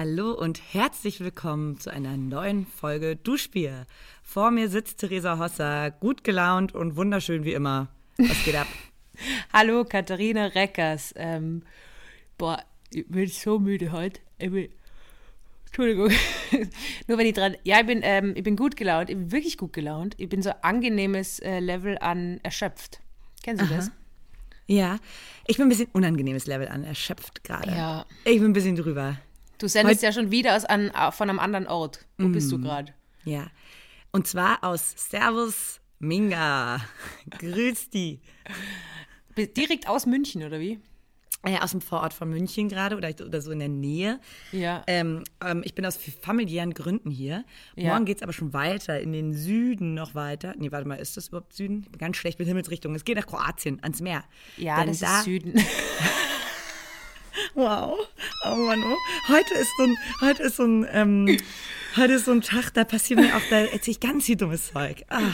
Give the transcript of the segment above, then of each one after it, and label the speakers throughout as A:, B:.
A: Hallo und herzlich willkommen zu einer neuen Folge Duschbier. Vor mir sitzt Theresa Hosser, gut gelaunt und wunderschön wie immer. Was geht ab?
B: Hallo, Katharina Reckers. Ähm, boah, ich bin so müde heute. Bin, Entschuldigung. Nur wenn ich dran. Ja, ich bin, ähm, ich bin gut gelaunt. Ich bin wirklich gut gelaunt. Ich bin so angenehmes äh, Level an erschöpft. Kennen Sie
A: Aha.
B: das?
A: Ja, ich bin ein bisschen unangenehmes Level an, erschöpft gerade.
B: Ja.
A: Ich bin ein bisschen drüber.
B: Du sendest
A: Heute-
B: ja schon wieder aus an, von einem anderen Ort. Wo bist du gerade?
A: Ja. Und zwar aus Servus Minga. Grüß die.
B: Bi- Direkt aus München, oder wie?
A: Äh, aus dem Vorort von München gerade oder, oder so in der Nähe.
B: Ja.
A: Ähm, ähm, ich bin aus familiären Gründen hier.
B: Ja.
A: Morgen geht es aber schon weiter, in den Süden noch weiter. Nee, warte mal, ist das überhaupt Süden? Ich bin ganz schlecht mit Himmelsrichtungen. Es geht nach Kroatien, ans Meer.
B: Ja,
A: Denn
B: das
A: da,
B: ist Süden.
A: Wow. Oh Mann, oh. Heute ist so ein, heute ist so ein, ähm, heute ist so ein Tag, da passiert mir auch, da erzähle ich ganz viel dummes Zeug. Ah,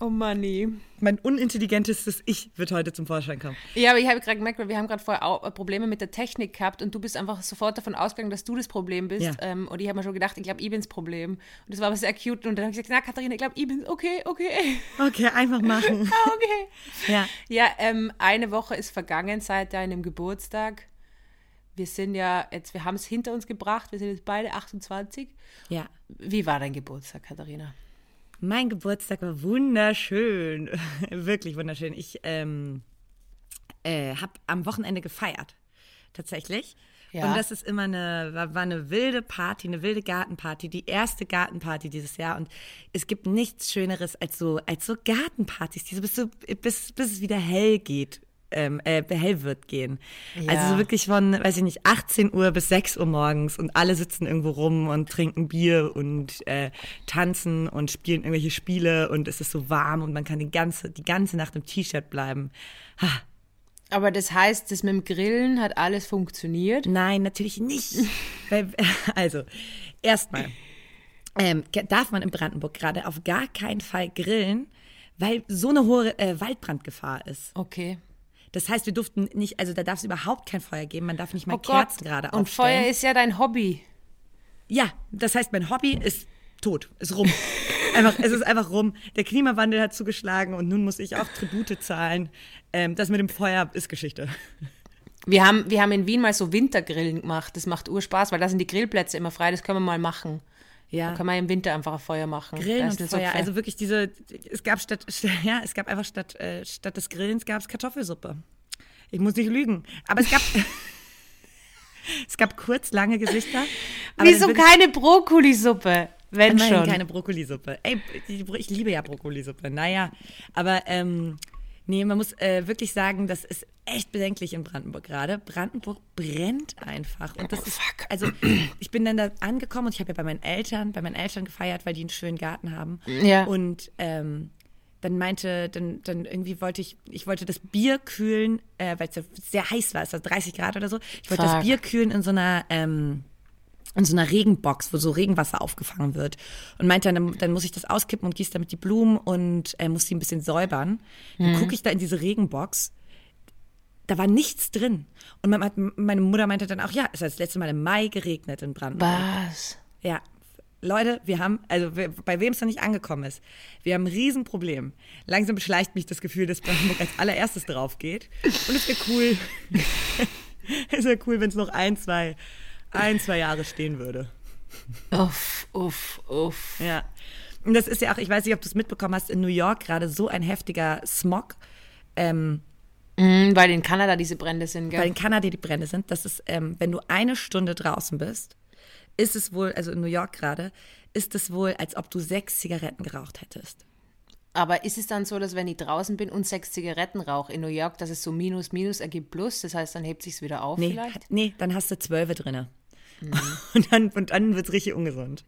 B: oh Manni.
A: mein unintelligentestes Ich wird heute zum Vorschein kommen.
B: Ja, aber ich habe gerade gemerkt, weil wir haben gerade vorher auch äh, Probleme mit der Technik gehabt und du bist einfach sofort davon ausgegangen, dass du das Problem bist.
A: Ja.
B: Ähm, und ich habe mir schon gedacht, ich glaube, ich bin's Problem. Und das war aber sehr cute. Und dann habe ich gesagt, na Katharina, ich glaube, ich bin's. Okay, okay.
A: Okay, einfach machen.
B: Ah, okay.
A: Ja.
B: Ja, ähm, eine Woche ist vergangen seit deinem Geburtstag. Wir sind ja jetzt, wir haben es hinter uns gebracht. Wir sind jetzt beide 28.
A: Ja.
B: Wie war dein Geburtstag, Katharina?
A: Mein Geburtstag war wunderschön. Wirklich wunderschön. Ich ähm, äh, habe am Wochenende gefeiert. Tatsächlich.
B: Ja.
A: Und das ist immer eine, war, war eine wilde Party, eine wilde Gartenparty, die erste Gartenparty dieses Jahr. Und es gibt nichts Schöneres als so, als so Gartenpartys, die so bis, so, bis, bis es wieder hell geht. Ähm, äh, hell wird gehen.
B: Ja.
A: Also so wirklich von, weiß ich nicht, 18 Uhr bis 6 Uhr morgens und alle sitzen irgendwo rum und trinken Bier und äh, tanzen und spielen irgendwelche Spiele und es ist so warm und man kann die ganze, die ganze Nacht im T-Shirt bleiben. Ha,
B: Aber das heißt, das mit dem Grillen hat alles funktioniert.
A: Nein, natürlich nicht. Weil, also, erstmal ähm, darf man in Brandenburg gerade auf gar keinen Fall grillen, weil so eine hohe äh, Waldbrandgefahr ist.
B: Okay.
A: Das heißt, wir durften nicht, also da darf es überhaupt kein Feuer geben, man darf nicht mal
B: Oh.
A: Kerzen gerade
B: Und
A: aufstellen.
B: Feuer ist ja dein Hobby.
A: Ja, das heißt, mein Hobby ist tot, ist rum. Einfach, es ist einfach rum. Der Klimawandel hat zugeschlagen und nun muss ich auch Tribute zahlen. Ähm, das mit dem Feuer ist Geschichte.
B: Wir haben, wir haben in Wien mal so Wintergrillen gemacht. Das macht Urspaß, weil da sind die Grillplätze immer frei. Das können wir mal machen.
A: Ja.
B: Da kann man im Winter einfach ein Feuer machen.
A: Grillen und Feuer.
B: fe-
A: Also wirklich diese, es gab statt, ja, es gab einfach statt, äh, statt des Grillens gab es Kartoffelsuppe. Ich muss nicht lügen. Aber es gab, es gab kurz lange Gesichter.
B: Wieso keine Brokkolisuppe? Wenn schon.
A: keine Brokkolisuppe. Ey, ich, ich liebe ja Brokkolisuppe. Naja, aber ähm, nee, man muss äh, wirklich sagen, das ist echt bedenklich in Brandenburg gerade. Brandenburg brennt einfach. Und das ist, also ich bin dann da angekommen und ich habe ja bei meinen Eltern, bei meinen Eltern gefeiert, weil die einen schönen Garten haben.
B: Ja.
A: Und ähm, dann meinte, dann, dann irgendwie wollte ich, ich wollte das Bier kühlen, äh, weil es ja sehr heiß war, es war 30 Grad oder so. Ich wollte das
B: Fuck.
A: Bier kühlen in so einer, ähm, in so einer Regenbox, wo so Regenwasser aufgefangen wird. Und meinte dann, dann muss ich das auskippen und gieße damit die Blumen und äh, muss die ein bisschen säubern. Dann gucke ich da in diese Regenbox. Da war nichts drin. Und meine, meine Mutter meinte dann auch, ja, es hat das letzte Mal im Mai geregnet in Brandenburg.
B: Was?
A: Ja, Leute, wir haben, also bei wem es noch nicht angekommen ist, wir haben ein Riesenproblem. Langsam beschleicht mich das Gefühl, dass Brandenburg als allererstes drauf geht. Und es wäre cool, es wäre cool, wenn es noch ein, zwei, ein, zwei Jahre stehen würde.
B: Uff, uff, uff.
A: Ja. Und das ist ja auch, ich weiß nicht, ob du es mitbekommen hast, in New York gerade so ein heftiger Smog. Ähm,
B: Mhm, weil in Kanada diese Brände sind,
A: weil
B: gell?
A: in Kanada die Brände sind, das ist, ähm, wenn du eine Stunde draußen bist, ist es wohl, also in New York gerade, ist es wohl, als ob du sechs Zigaretten geraucht hättest.
B: Aber ist es dann so, dass wenn ich draußen bin und sechs Zigaretten rauche in New York, dass es so Minus, Minus ergibt Plus? Das heißt, dann hebt sich's wieder auf
A: Nee,
B: vielleicht?
A: nee dann hast du zwölfe drinne. Und dann, und dann wird es richtig ungesund.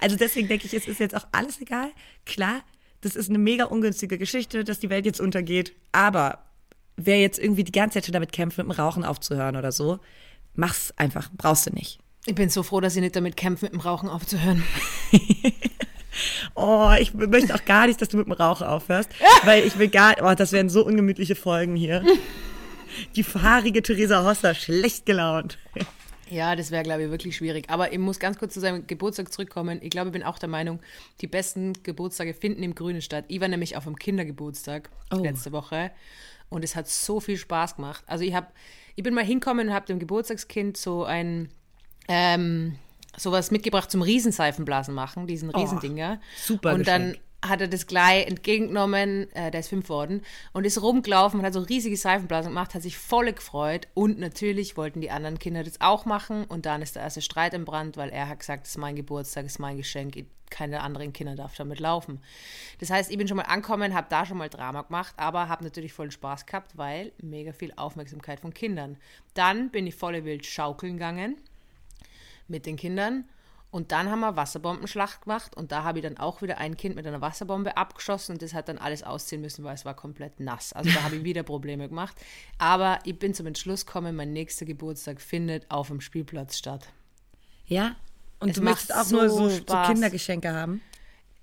A: Also deswegen denke ich, es ist jetzt auch alles egal. Klar, das ist eine mega ungünstige Geschichte, dass die Welt jetzt untergeht. Aber wer jetzt irgendwie die ganze Zeit schon damit kämpft, mit dem Rauchen aufzuhören oder so, mach's einfach. Brauchst du nicht.
B: Ich bin so froh, dass ich nicht damit kämpfe, mit dem Rauchen aufzuhören.
A: Oh, ich möchte auch gar nicht, dass du mit dem Rauchen aufhörst, weil ich will gar, oh, das wären so ungemütliche Folgen hier. Die fahrige Theresa Hosser, schlecht gelaunt.
B: Ja, das wäre, glaube ich, wirklich schwierig. Aber ich muss ganz kurz zu seinem Geburtstag zurückkommen. Ich glaube, ich bin auch der Meinung, die besten Geburtstage finden im Grünen statt. Ich war nämlich auf einem Kindergeburtstag
A: Oh.
B: letzte Woche und es hat so viel Spaß gemacht. Also ich habe, ich bin mal hinkommen und habe dem Geburtstagskind so ein ähm, sowas mitgebracht zum Riesenseifenblasen machen, diesen Riesendinger.
A: super
B: Und dann
A: Geschenk.
B: Hat er das gleich entgegengenommen, äh, der ist fünf worden, und ist rumgelaufen und hat so riesige Seifenblasen gemacht, hat sich voll gefreut. Und natürlich wollten die anderen Kinder das auch machen. Und dann ist der erste Streit entbrannt, weil er hat gesagt, es ist mein Geburtstag, es ist mein Geschenk, keine anderen Kinder darf damit laufen. Das heißt, ich bin schon mal angekommen, habe da schon mal Drama gemacht, aber habe natürlich vollen Spaß gehabt, weil mega viel Aufmerksamkeit von Kindern. Dann bin ich volle wild schaukeln gegangen mit den Kindern. Und dann haben wir Wasserbombenschlacht gemacht und da habe ich dann auch wieder ein Kind mit einer Wasserbombe abgeschossen und das hat dann alles ausziehen müssen, weil es war komplett nass. Also da habe ich wieder Probleme gemacht. Aber ich bin zum Entschluss gekommen, mein nächster Geburtstag findet auf dem Spielplatz statt.
A: Ja? Und
B: Es
A: du möchtest auch nur
B: so
A: so, so
B: Spaß.
A: Kindergeschenke haben?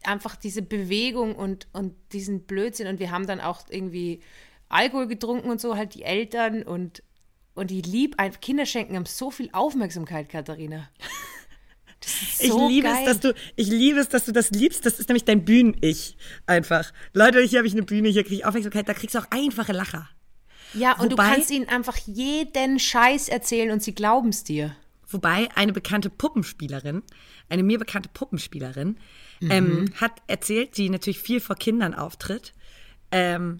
B: Einfach diese Bewegung und, und diesen Blödsinn und wir haben dann auch irgendwie Alkohol getrunken und so, halt die Eltern und, und ich liebe einfach, Kinder schenken haben so viel Aufmerksamkeit, Katharina. Ist
A: Ich
B: so
A: liebe
B: geil.
A: es, dass du, ich liebe es, dass du das liebst. Das ist nämlich dein Bühnen-Ich. Einfach. Leute, hier habe ich eine Bühne, hier kriege ich Aufmerksamkeit, da kriegst du auch einfache Lacher.
B: Ja, und
A: Wobei-
B: du kannst ihnen einfach jeden Scheiß erzählen und sie glauben es dir.
A: Wobei eine bekannte Puppenspielerin, eine mir bekannte Puppenspielerin,
B: Mhm.
A: ähm, hat erzählt, die natürlich viel vor Kindern auftritt, ähm,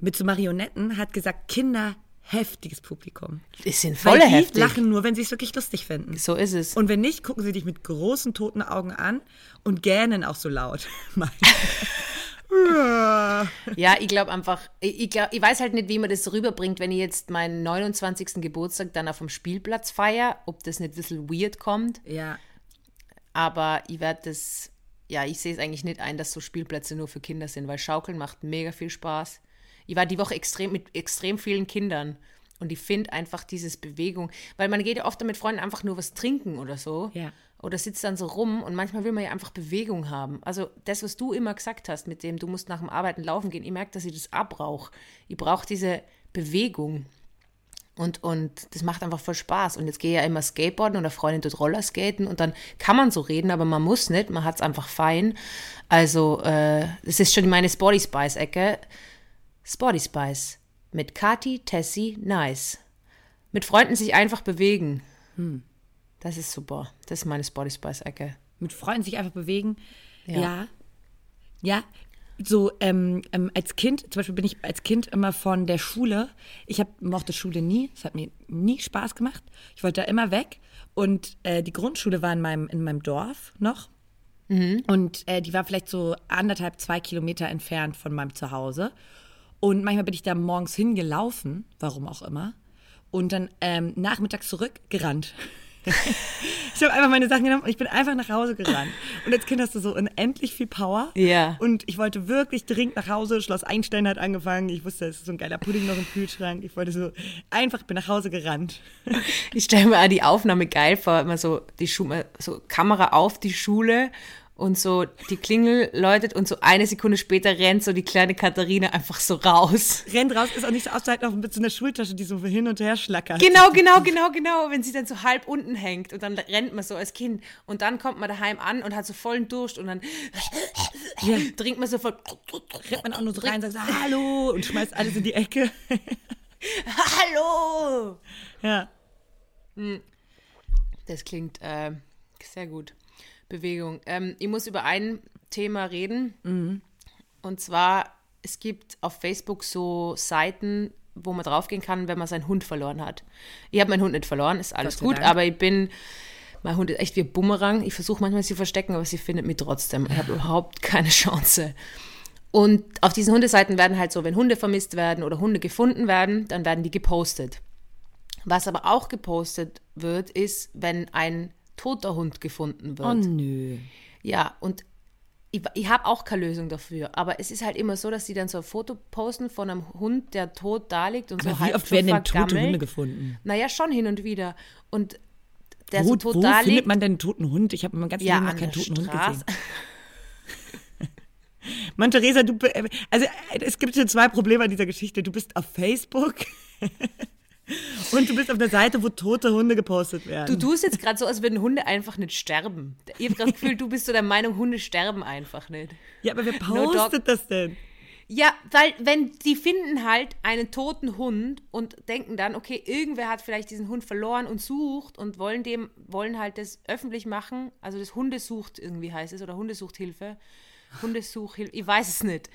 A: mit so Marionetten, hat gesagt, Kinder heftiges Publikum.
B: Die sind
A: Weil
B: voll
A: die
B: heftig.
A: lachen nur, wenn sie es wirklich lustig finden.
B: So ist es.
A: Und wenn nicht, gucken sie dich mit großen toten Augen an und gähnen auch so laut.
B: Ja, ich glaube einfach, ich, glaub, ich weiß halt nicht, wie man das rüberbringt, wenn ich jetzt meinen 29. Geburtstag dann auf dem Spielplatz feier, ob das nicht ein bisschen weird kommt.
A: ja.
B: Aber ich werde das, ja, ich sehe es eigentlich nicht ein, dass so Spielplätze nur für Kinder sind, weil Schaukeln macht mega viel Spaß. Ich war die Woche extrem mit extrem vielen Kindern und ich finde einfach dieses Bewegung, weil man geht ja oft mit Freunden einfach nur was trinken oder so.
A: Ja.
B: Oder sitzt dann so rum und manchmal will man ja einfach Bewegung haben. Also das, was du immer gesagt hast, mit dem du musst nach dem Arbeiten laufen gehen, ich merke, dass ich das abbrauche. Ich brauche diese Bewegung. Und, und das macht einfach voll Spaß. Und jetzt gehe ich ja immer Skateboarden oder Freundin tut Rollerskaten und dann kann man so reden, aber man muss nicht, man hat es einfach fein. Also, äh, das ist schon meine Sporty Spice-Ecke. Sporty Spice mit Kati, Tessie, Nice. Mit Freunden sich einfach bewegen. Das ist super. Das ist meine Sporty Spice-Ecke.
A: Mit Freunden sich einfach bewegen.
B: Ja.
A: Ja. Ja. So, ähm, ähm, als Kind, zum Beispiel bin ich als Kind immer von der Schule, ich hab, mochte Schule nie, es hat mir nie Spaß gemacht. Ich wollte da immer weg. Und äh, die Grundschule war in meinem, in meinem Dorf noch. Und äh, die war vielleicht so anderthalb, zwei Kilometer entfernt von meinem Zuhause. Und manchmal bin ich da morgens hingelaufen, warum auch immer. Und dann ähm, nachmittags zurückgerannt. ich habe einfach meine Sachen genommen und ich bin einfach nach Hause gerannt. Und als Kind hast du so unendlich viel Power.
B: Ja.
A: Und ich wollte wirklich dringend nach Hause. Schloss Einstein hat angefangen. Ich wusste, es ist so ein geiler Pudding noch im Kühlschrank. Ich wollte so einfach, bin nach Hause gerannt.
B: Ich stelle mir die Aufnahme geil vor, immer so die Schule, so Kamera auf die Schule und so die Klingel läutet und so eine Sekunde später rennt so die kleine Katharina einfach so raus.
A: Rennt raus, ist auch nicht so auszuhalten, auch mit so einer Schultasche, die so hin und her schlackert.
B: Genau, genau, genau, genau, wenn sie dann so halb unten hängt und dann rennt man so als Kind und dann kommt man daheim an und hat so vollen Durst und dann trinkt man so voll
A: rennt man auch nur so rein und sagt so, Hallo und schmeißt alles in die Ecke.
B: Hallo!
A: ja.
B: Das klingt äh, sehr gut. Bewegung. Ähm, ich muss über ein Thema reden. Und zwar, es gibt auf Facebook so Seiten, wo man draufgehen kann, wenn man seinen Hund verloren hat. Ich habe meinen Hund nicht verloren, ist alles gut,
A: Dank.
B: aber ich bin, mein Hund ist echt wie ein Bumerang. Ich versuche manchmal sie zu verstecken, aber sie findet mich trotzdem. Ich habe überhaupt keine Chance. Und auf diesen Hundeseiten werden halt so, wenn Hunde vermisst werden oder Hunde gefunden werden, dann werden die gepostet. Was aber auch gepostet wird, ist, wenn ein toter Hund gefunden wird.
A: Oh nö.
B: Ja, und ich, ich habe auch keine Lösung dafür. Aber es ist halt immer so, dass die dann so ein Foto posten von einem Hund, der tot da liegt und so
A: Aber
B: halb
A: wie oft
B: schon
A: werden denn tote. Hunde gefunden?
B: Naja, schon hin und wieder. Und der
A: Wo,
B: so tot
A: wo
B: da
A: findet
B: liegt.
A: man denn einen toten Hund? Ich habe in meinem ganzen
B: ja,
A: Leben noch keinen toten Hund
B: Straße.
A: gesehen. Mann, Theresa, du, also äh, es gibt hier zwei Probleme an dieser Geschichte. Du bist auf Facebook Und du bist auf der Seite, wo tote Hunde gepostet werden.
B: Du tust jetzt gerade so, als würden Hunde einfach nicht sterben. Ich habe das Gefühl, du bist so der Meinung, Hunde sterben einfach nicht.
A: ja, aber wer
B: No
A: postet das denn?
B: Ja, weil wenn die finden halt einen toten Hund und denken dann, okay, irgendwer hat vielleicht diesen Hund verloren und sucht und wollen dem wollen halt das öffentlich machen, also das Hundesucht irgendwie heißt es oder Hundesuchthilfe, Hundesuchhilfe, ich weiß es nicht.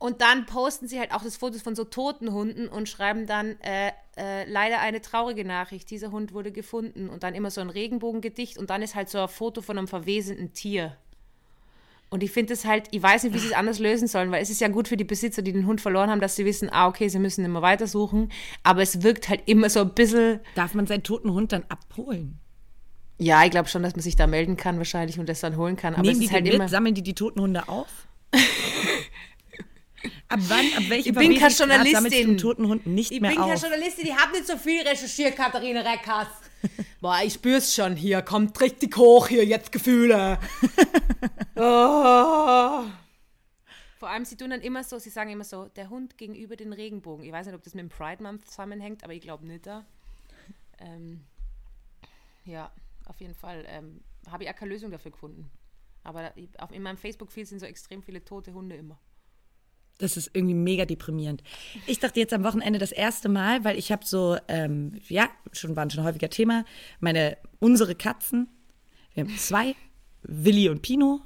B: Und dann posten sie halt auch das Fotos von so toten Hunden und schreiben dann äh, äh, leider eine traurige Nachricht. Dieser Hund wurde gefunden und dann immer so ein Regenbogengedicht und dann ist halt so ein Foto von einem verwesenden Tier. Und ich finde es halt, ich weiß nicht, wie sie es anders lösen sollen, weil es ist ja gut für die Besitzer, die den Hund verloren haben, dass sie wissen, ah, okay, sie müssen immer weitersuchen. Aber es wirkt halt immer so ein bisschen,
A: Darf man seinen toten Hund dann abholen?
B: ja, ich glaube schon, dass man sich da melden kann wahrscheinlich und das dann holen kann. Aber
A: Nehmen
B: es
A: die
B: ist halt
A: den
B: immer.
A: mit, sammeln die die toten Hunde auf? ab wann, ab welchem
B: Ich bin keine Journalistin.
A: toten Hund nicht
B: Ich
A: mehr
B: bin keine
A: auf?
B: Journalistin, ich habe nicht so viel recherchiert, Katharina Reckers. Boah, ich spür's schon hier, kommt richtig hoch hier, jetzt Gefühle. oh. Vor allem, sie tun dann immer so, sie sagen immer so, der Hund gegenüber den Regenbogen. Ich weiß nicht, ob das mit dem Pride Month zusammenhängt, aber ich glaube nicht da. Ähm, ja, auf jeden Fall ähm, habe ich auch keine Lösung dafür gefunden. Aber in meinem Facebook-Feed sind so extrem viele tote Hunde immer.
A: Das ist irgendwie mega deprimierend. Ich dachte jetzt am Wochenende das erste Mal, weil ich habe so, ähm, ja, schon waren schon häufiger Thema, meine, unsere Katzen, wir haben zwei, Willi und Pino.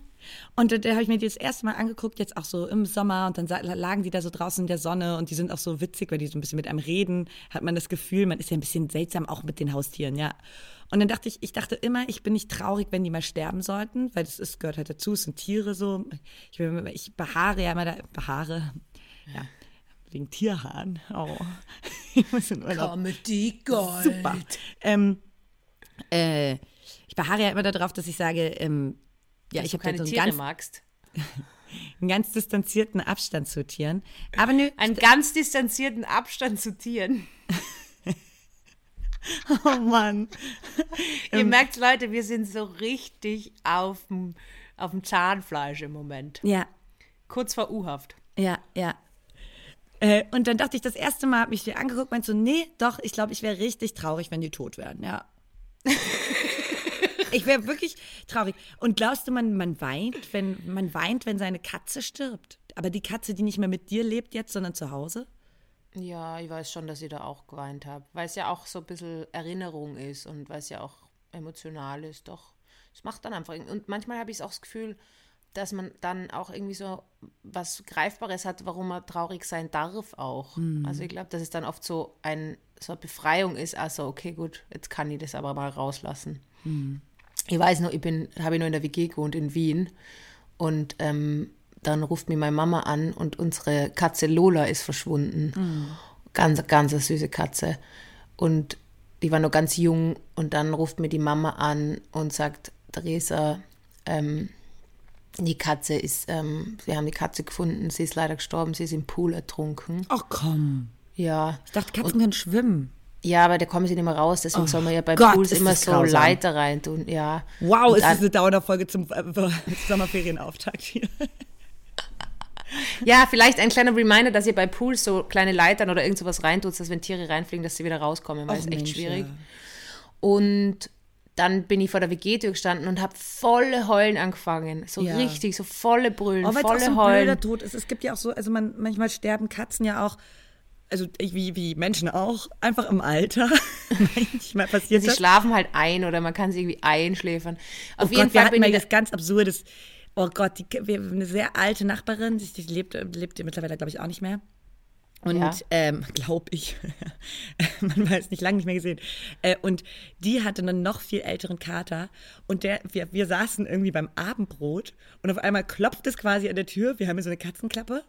A: Und da, habe ich mir die das erste Mal angeguckt, jetzt auch so im Sommer und dann lagen die da so draußen in der Sonne und die sind auch so witzig, weil die so ein bisschen mit einem reden, hat man das Gefühl, man ist ja ein bisschen seltsam auch mit den Haustieren, ja. Und dann dachte ich, ich dachte immer, ich bin nicht traurig, wenn die mal sterben sollten, weil das ist, gehört halt dazu, es sind Tiere so. Ich, bin- ich behaare ja immer da, behaare, ja, wegen Tierhaaren. Oh, ich muss in Urlaub.
B: Comedy Gold.
A: Super. Ähm, äh, ich beharre ja immer darauf, dass ich sage, ähm, ja,
B: Dass
A: ich habe
B: keine
A: so einen
B: Tiere
A: ganz,
B: magst.
A: einen ganz distanzierten Abstand zu Tieren. Aber nö,
B: Einen ganz distanzierten Abstand zu Tieren.
A: oh Mann. Ähm.
B: Ihr merkt, Leute, wir sind so richtig auf dem, auf dem Zahnfleisch im Moment.
A: Ja,
B: Kurz vor U-Haft.
A: ja, ja. Äh, und dann dachte ich, das erste Mal habe ich dir angeguckt, meinst so, nee, doch, ich glaube, ich wäre richtig traurig, wenn die tot wären, ja. ich wäre wirklich traurig. Und glaubst du, man, man weint, wenn man weint, wenn seine Katze stirbt? Aber die Katze, die nicht mehr mit dir lebt jetzt, sondern zu Hause?
B: Ja, ich weiß schon, dass ich da auch geweint habe. Weil es ja auch so ein bisschen Erinnerung ist und weil es ja auch emotional ist. Doch, es macht dann einfach. Und manchmal habe ich auch das Gefühl, dass man dann auch irgendwie so was Greifbares hat, warum man traurig sein darf auch. Also ich glaube, dass es dann oft so, ein, so eine Befreiung ist. Also, okay, gut, jetzt kann ich das aber mal rauslassen. Ich weiß noch, ich bin, habe ich noch in der WG gewohnt in Wien und ähm, dann ruft mir meine Mama an und unsere Katze Lola ist verschwunden. Ganz, ganz eine süße Katze. Und die war noch ganz jung und dann ruft mir die Mama an und sagt, Theresa, ähm, die Katze ist, ähm, wir haben die Katze gefunden, sie ist leider gestorben, sie ist im Pool ertrunken.
A: Ach komm.
B: Ja.
A: Ich dachte, Katzen können schwimmen.
B: Ja, aber da kommen sie nicht mehr raus, deswegen soll man ja bei
A: Gott,
B: Pools immer so
A: grausam.
B: Leiter reintun. Ja.
A: Wow,
B: Und
A: ist
B: dann-
A: das eine Dauerfolge zum äh, Sommerferienauftakt hier.
B: Ja, vielleicht ein kleiner Reminder, dass ihr bei Pools so kleine Leitern oder irgend sowas reintut, dass wenn Tiere reinfliegen, dass sie wieder rauskommen, weil es echt schwierig.
A: ja.
B: Und dann bin ich vor der WG-Tür gestanden und habe volle Heulen angefangen. So
A: Ja.
B: richtig, so volle Brüllen,
A: Oh,
B: volle
A: so
B: Heulen.
A: blöder Tod ist. Es gibt ja auch so, also man, manchmal sterben Katzen ja auch, also wie, wie Menschen auch, einfach im Alter. manchmal passiert
B: Sie
A: das.
B: schlafen halt ein oder man kann sie irgendwie einschläfern. Auf
A: Oh
B: jeden
A: Gott, wir
B: Fall
A: hatten
B: bin
A: mal
B: ich.
A: das ganz Absurdes. Oh Gott, die, wir haben eine sehr alte Nachbarin, die, die lebt, lebt mittlerweile, glaube ich, auch nicht mehr. Und
B: Ja.
A: ähm, glaube ich, man weiß nicht, lange nicht mehr gesehen. Äh, und die hatte einen noch viel älteren Kater. Und der, wir, wir saßen irgendwie beim Abendbrot und auf einmal klopft es quasi an der Tür. Wir haben hier so eine Katzenklappe.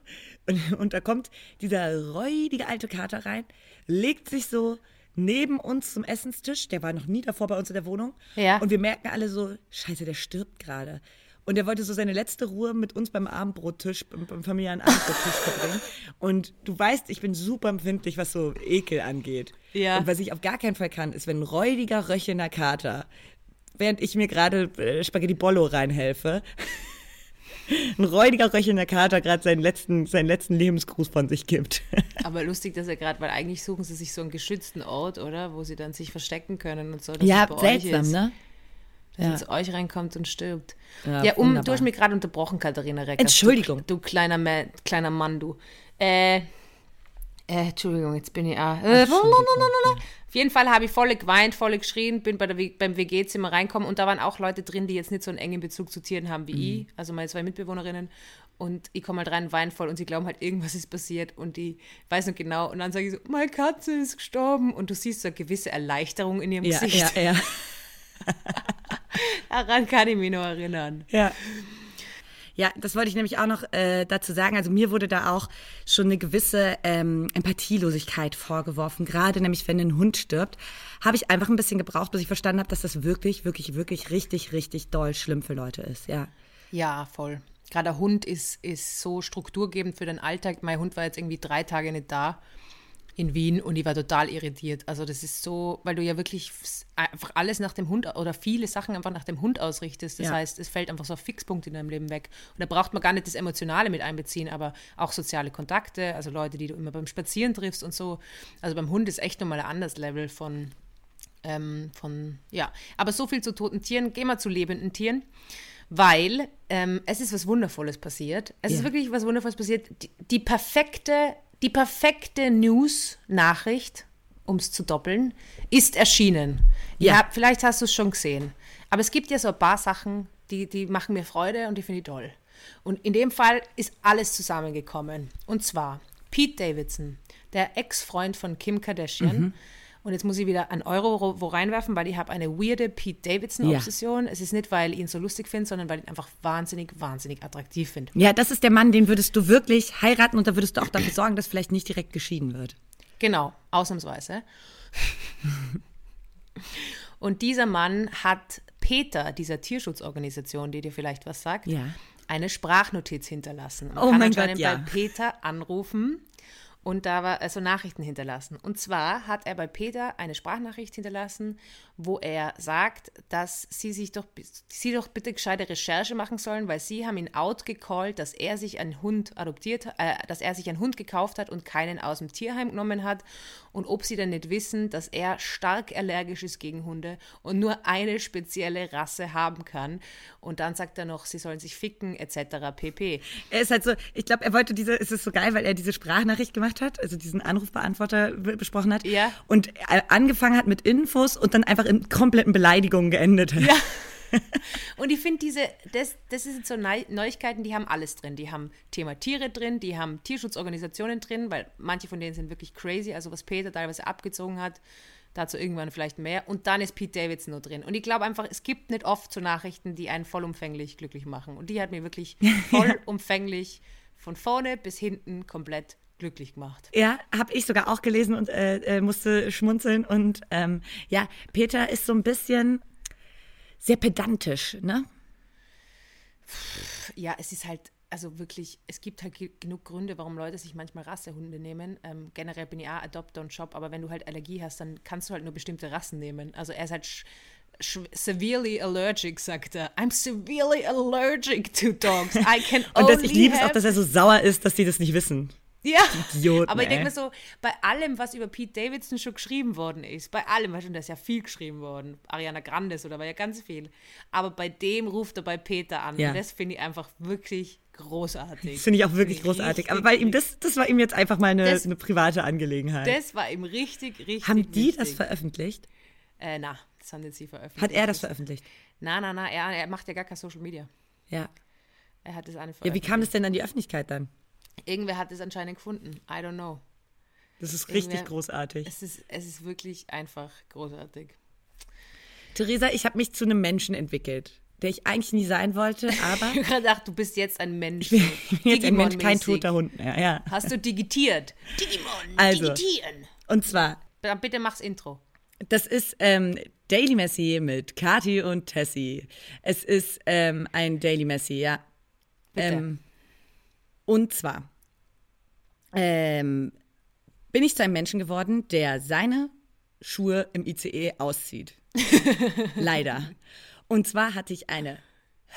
A: Und, und da kommt dieser räudige alte Kater rein, legt sich so neben uns zum Essenstisch. Der war noch nie davor bei uns in der Wohnung.
B: Ja.
A: Und wir merken alle so, scheiße, der stirbt gerade. Und er wollte so seine letzte Ruhe mit uns beim Abendbrottisch, beim, beim familiären Abendbrottisch verbringen. Und du weißt, ich bin super empfindlich, was so Ekel angeht.
B: Ja.
A: Und was ich auf gar keinen Fall kann, ist, wenn ein räudiger, röchelnder Kater, während ich mir gerade äh, Spaghetti Bollo reinhelfe, ein räudiger, röchelnder Kater gerade seinen letzten, seinen letzten Lebensgruß von sich gibt.
B: Aber lustig, dass er gerade, weil eigentlich suchen sie sich so einen geschützten Ort, oder? Wo sie dann sich verstecken können und so. dass
A: Ja, seltsam, ne? Ja.
B: er zu euch reinkommt und stirbt.
A: Ja,
B: Ja, um,
A: wunderbar.
B: du hast mich gerade unterbrochen, Katharina Reckers.
A: Entschuldigung.
B: Du, du kleiner, Ma kleiner Mann, du. Äh, äh, Entschuldigung, jetzt bin ich. Ah, äh, auf jeden Fall habe ich voll geweint, voll geschrien, bin bei der, beim WG-Zimmer reinkommen und da waren auch Leute drin, die jetzt nicht so einen engen Bezug zu Tieren haben wie ich, also meine zwei Mitbewohnerinnen. Und ich komme halt rein, wein voll und sie glauben halt, irgendwas ist passiert und ich weiß nicht genau. Und dann sage ich so, meine Katze ist gestorben. Und du siehst so eine gewisse Erleichterung in ihrem
A: Ja,
B: Gesicht.
A: ja, ja.
B: Daran kann ich mich noch erinnern.
A: Ja. Ja, das wollte ich nämlich auch noch äh, dazu sagen. Also mir wurde da auch schon eine gewisse ähm, Empathielosigkeit vorgeworfen. Gerade nämlich, wenn ein Hund stirbt, habe ich einfach ein bisschen gebraucht, bis ich verstanden habe, dass das wirklich, wirklich, wirklich richtig, richtig doll schlimm für Leute ist. Ja.
B: Ja, voll. Gerade der Hund ist, ist so strukturgebend für den Alltag. Mein Hund war jetzt irgendwie drei Tage nicht da in Wien und ich war total irritiert. Also das ist so, weil du ja wirklich einfach alles nach dem Hund oder viele Sachen einfach nach dem Hund ausrichtest. Das
A: Ja.
B: heißt, es fällt einfach so ein Fixpunkt in deinem Leben weg. Und da braucht man gar nicht das Emotionale mit einbeziehen, aber auch soziale Kontakte, also Leute, die du immer beim Spazieren triffst und so. Also beim Hund ist echt nochmal ein anderes Level von, ähm, von, ja. Aber so viel zu toten Tieren. Gehen wir zu lebenden Tieren. Weil ähm, es ist was Wundervolles passiert. Es ist
A: Ja.
B: wirklich was Wundervolles passiert. Die, die perfekte, die perfekte News-Nachricht, um es zu doppeln, ist erschienen.
A: Ja.
B: Ja. vielleicht hast du es schon gesehen. Aber es gibt ja so ein paar Sachen, die, die machen mir Freude und die finde ich toll. Und in dem Fall ist alles zusammengekommen. Und zwar Pete Davidson, der Ex-Freund von Kim Kardashian. Und jetzt muss ich wieder einen Euro ro- wo reinwerfen, weil ich habe eine weirde Pete Davidson-Obsession. Es ist nicht, weil ich ihn so lustig finde, sondern weil ich ihn einfach wahnsinnig, wahnsinnig attraktiv finde.
A: Ja, das ist der Mann, den würdest du wirklich heiraten und da würdest du auch dafür sorgen, dass vielleicht nicht direkt geschieden wird.
B: Genau, ausnahmsweise. Und dieser Mann hat Peter, dieser Tierschutzorganisation, die dir vielleicht was sagt,
A: Ja.
B: eine Sprachnotiz hinterlassen. Man
A: Oh
B: kann
A: mein Gott, ja.
B: bei Peter anrufen und da war also Nachrichten hinterlassen. Und zwar hat er bei Peter eine Sprachnachricht hinterlassen, wo er sagt, dass sie sich doch, sie doch bitte gescheite Recherche machen sollen, weil sie haben ihn outgecallt, dass er sich einen Hund adoptiert, äh, dass er sich einen Hund gekauft hat und keinen aus dem Tierheim genommen hat und ob sie denn nicht wissen, dass er stark allergisch ist gegen Hunde und nur eine spezielle Rasse haben kann. Und dann sagt er noch, sie sollen sich ficken etc. pp.
A: Er ist halt so, ich glaube, er wollte diese, es ist so geil, weil er diese Sprachnachricht gemacht hat, also diesen Anrufbeantworter be- besprochen hat.
B: Ja.
A: Und angefangen hat mit Infos und dann einfach in kompletten Beleidigungen geendet hat.
B: Ja. Und ich finde diese, das, das sind so Neu Neuigkeiten, die haben alles drin. Die haben Thema Tiere drin, die haben Tierschutzorganisationen drin, weil manche von denen sind wirklich crazy, also was Peter teilweise abgezogen hat, dazu irgendwann vielleicht mehr. Und dann ist Pete Davidson nur drin. Und ich glaube einfach, es gibt nicht oft so Nachrichten, die einen vollumfänglich glücklich machen. Und die hat mir wirklich vollumfänglich von vorne bis hinten komplett glücklich gemacht.
A: Ja, habe ich sogar auch gelesen und äh, äh, musste schmunzeln. Und ähm, ja, Peter ist so ein bisschen sehr pedantisch, ne?
B: Ja, es ist halt, also wirklich, es gibt halt ge- genug Gründe, warum Leute sich manchmal Rassehunde nehmen. Ähm, generell bin ich auch Adopt und Shop, aber wenn du halt Allergie hast, dann kannst du halt nur bestimmte Rassen nehmen. Also er ist halt severely allergic, sagt er. I'm severely allergic to dogs. I can
A: Und
B: only
A: das, ich liebe es auch, dass er so sauer ist, dass die das nicht wissen.
B: Ja,
A: Idioten,
B: aber ich denke mir so, bei allem, was über Pete Davidson schon geschrieben worden ist, bei allem, weißt du, da ist ja viel geschrieben worden, Ariana Grandes oder war ja ganz viel, aber bei dem ruft er bei Peter an
A: Ja.
B: und das finde ich einfach wirklich großartig.
A: Das finde ich auch wirklich
B: ich
A: großartig. Aber bei ihm, das, das war ihm jetzt einfach mal eine,
B: Das-
A: eine private Angelegenheit.
B: Das war ihm richtig, richtig
A: haben die das
B: wichtig.
A: veröffentlicht?
B: Äh, na, das haben jetzt sie veröffentlicht.
A: Hat er das veröffentlicht?
B: Na, na, na, er, er macht ja gar kein Social Media.
A: Ja.
B: Er hat das eine
A: Ja, wie kam das denn an die Öffentlichkeit dann?
B: Irgendwer hat es anscheinend gefunden. I don't know.
A: Das ist richtig
B: Irgendwer-
A: großartig.
B: Es ist, es ist wirklich einfach großartig.
A: Theresa, ich habe mich zu einem Menschen entwickelt, der ich eigentlich nie sein wollte, aber
B: Ich habe gerade gedacht, du bist jetzt ein Mensch.
A: ich bin jetzt ein Mensch, kein toter Hund mehr. Ja.
B: Hast du digitiert? Digimon,
A: Also.
B: digitieren.
A: Und zwar,
B: Dann bitte mach's Intro.
A: das ist ähm, Daily Messi mit Kati und Tessie. Es ist ähm, ein Daily Messi, ja.
B: Bitte.
A: Ähm, und zwar ähm, bin ich zu einem Menschen geworden, der seine Schuhe im ICE auszieht. Leider. Und zwar hatte ich eine